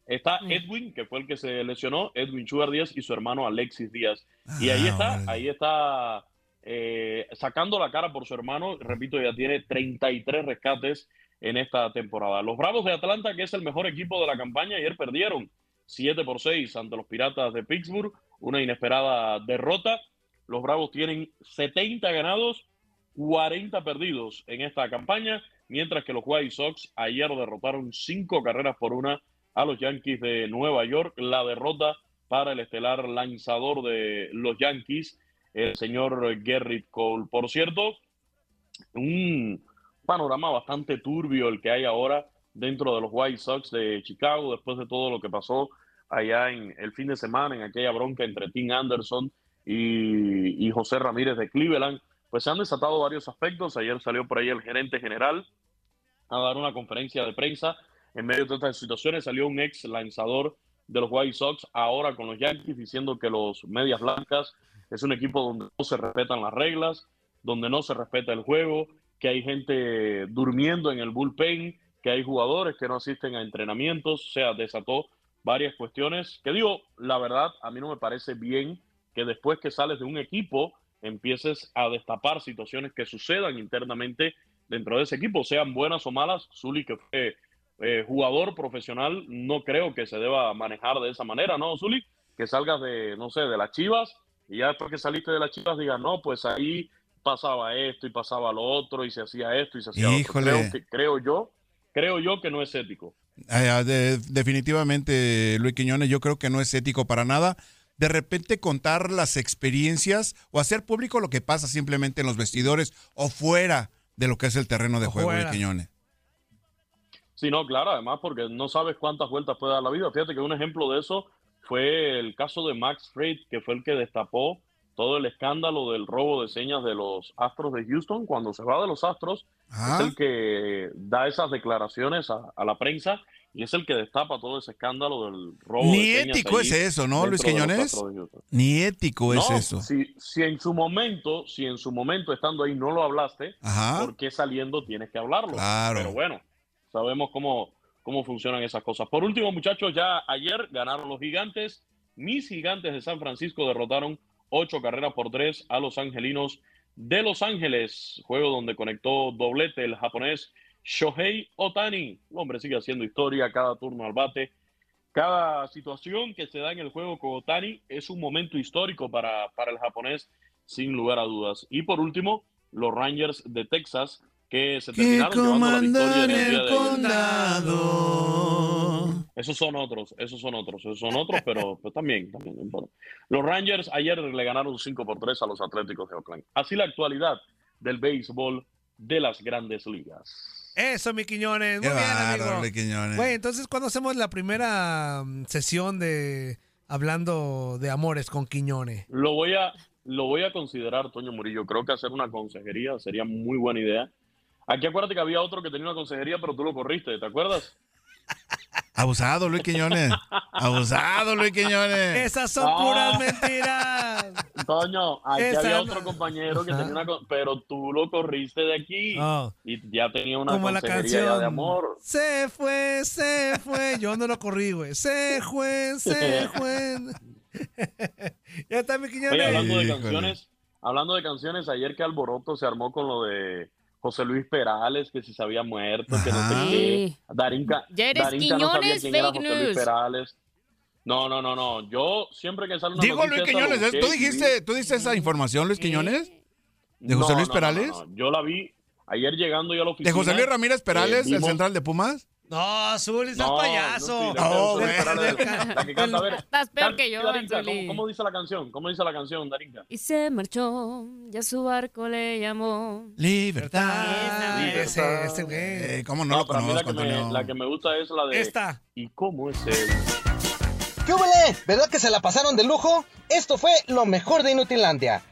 Está Edwin, que fue el que se lesionó, Edwin Sugar Díaz y su hermano Alexis Díaz. y ahí Ah, está, ahí está eh, sacando la cara por su hermano. Repito, ya tiene 33 rescates en esta temporada. Los Bravos de Atlanta, que es el mejor equipo de la campaña, ayer perdieron 7 por 6 ante los Piratas de Pittsburgh, una inesperada derrota. Los Bravos tienen 70 ganados, 40 perdidos en esta campaña, mientras que los White Sox ayer derrotaron 5 carreras por una a los Yankees de Nueva York. La derrota para el estelar lanzador de los Yankees, el señor Gerrit Cole. Por cierto, un panorama bastante turbio el que hay ahora dentro de los White Sox de Chicago después de todo lo que pasó allá en el fin de semana, en aquella bronca entre Tim Anderson y, José Ramírez de Cleveland. Pues se han desatado varios aspectos. Ayer salió por ahí el gerente general a dar una conferencia de prensa. En medio de estas situaciones salió un ex lanzador de los White Sox, ahora con los Yankees, diciendo que los Medias Blancas es un equipo donde no se respetan las reglas, donde no se respeta el juego, que hay gente durmiendo en el bullpen, que hay jugadores que no asisten a entrenamientos, o sea, desató varias cuestiones que digo, la verdad, a mí no me parece bien que después que sales de un equipo empieces a destapar situaciones que sucedan internamente dentro de ese equipo, sean buenas o malas. Zuli, que fue eh, jugador profesional, no creo que se deba manejar de esa manera, ¿no, Zuli? Que salgas de, no sé, de las chivas y ya después que saliste de las chivas digas, no, pues ahí pasaba esto y pasaba lo otro y se hacía esto y se hacía lo otro. Creo, que, creo yo, creo yo que no es ético. Ah, de- definitivamente, Luis Quiñones, yo creo que no es ético para nada. De repente contar las experiencias o hacer público lo que pasa simplemente en los vestidores o fuera de lo que es el terreno de juego, Luis fuera. Quiñones. Sí, no, claro, además porque no sabes cuántas vueltas puede dar la vida. Fíjate que un ejemplo de eso fue el caso de Max Fried, que fue el que destapó todo el escándalo del robo de señas de los Astros de Houston. Cuando se va de los Astros, Ah. es el que da esas declaraciones a, a la prensa y es el que destapa todo ese escándalo del robo Ni de ético es eso, ¿no, Luis Quiñones? Ni ético es No, eso. Si, si en su momento, si en su momento estando ahí no lo hablaste, Ajá. ¿por qué saliendo tienes que hablarlo? Claro. Pero bueno, sabemos cómo, cómo funcionan esas cosas. Por último, muchachos, ya ayer ganaron los gigantes. Mis gigantes de San Francisco derrotaron ocho carreras por tres a los angelinos de Los Ángeles. Juego donde conectó doblete el japonés Shohei Otani. El hombre sigue haciendo historia cada turno al bate. Cada situación que se da en el juego con Otani es un momento histórico para, para el japonés, sin lugar a dudas. Y por último, los Rangers de Texas, que se Que terminaron llevando la victoria en comandan el día el de ayer. condado. Esos son otros, esos son otros, esos son otros, pero, pero también. Los Rangers ayer le ganaron 5 por 3 a los Atléticos de Oakland. Así la actualidad del béisbol de las grandes ligas. Eso, mi Quiñones. Muy Qué bien, amigo. mi Quiñones. Güey, entonces, ¿cuándo hacemos la primera mm, sesión de hablando de amores con Quiñones? Lo voy a, lo voy a considerar, Toño Murillo. Creo que hacer una consejería sería muy buena idea. Aquí acuérdate que había otro que tenía una consejería, pero tú lo corriste, ¿te acuerdas? [LAUGHS] Abusado, Luis Quiñones. Abusado, Luis Quiñones. Esas son Ah. puras mentiras. Toño, aquí Esa había no- otro compañero que tenía una... Pero tú lo corriste de aquí. Oh. Y ya tenía una Como la canción. de amor. Se fue, se fue. Yo no lo corrí, güey. Se fue, se fue. [LAUGHS] ya está, mi Quiñones. Oye, hablando de canciones, hablando de canciones, ayer que Alboroto se armó con lo de José Luis Perales, que si se había muerto, que no sé Ajá. qué. Darinka, Ya eres Darinka no sabía Quiñones, quién era fake José Luis news. Perales. No, no, no, no. Yo siempre que sale una Digo Luis Quiñones, ¿tú dijiste, ¿tú esa información, Luis Quiñones? ¿De José No, Luis no, no, Perales? no, no. Yo la vi ayer llegando yo a la oficina. ¿De José Luis Ramírez Perales, eh, el vimos- central de Pumas? No, Zuli, seas No, payaso. no, No, de- güey. Estás peor que yo, Darinka. ¿cómo, cómo dice la canción? ¿Cómo dice la canción, Darinka? Y se marchó, ya su barco le llamó. Libertad. Ese, ese güey. Eh, ¿Cómo no, lo pero a mí la que, me, la que me gusta es la de... Esta. ¿Y cómo es él? ¿Qué huele? ¿Verdad que se la pasaron de lujo? Esto fue lo mejor de Inutilandia.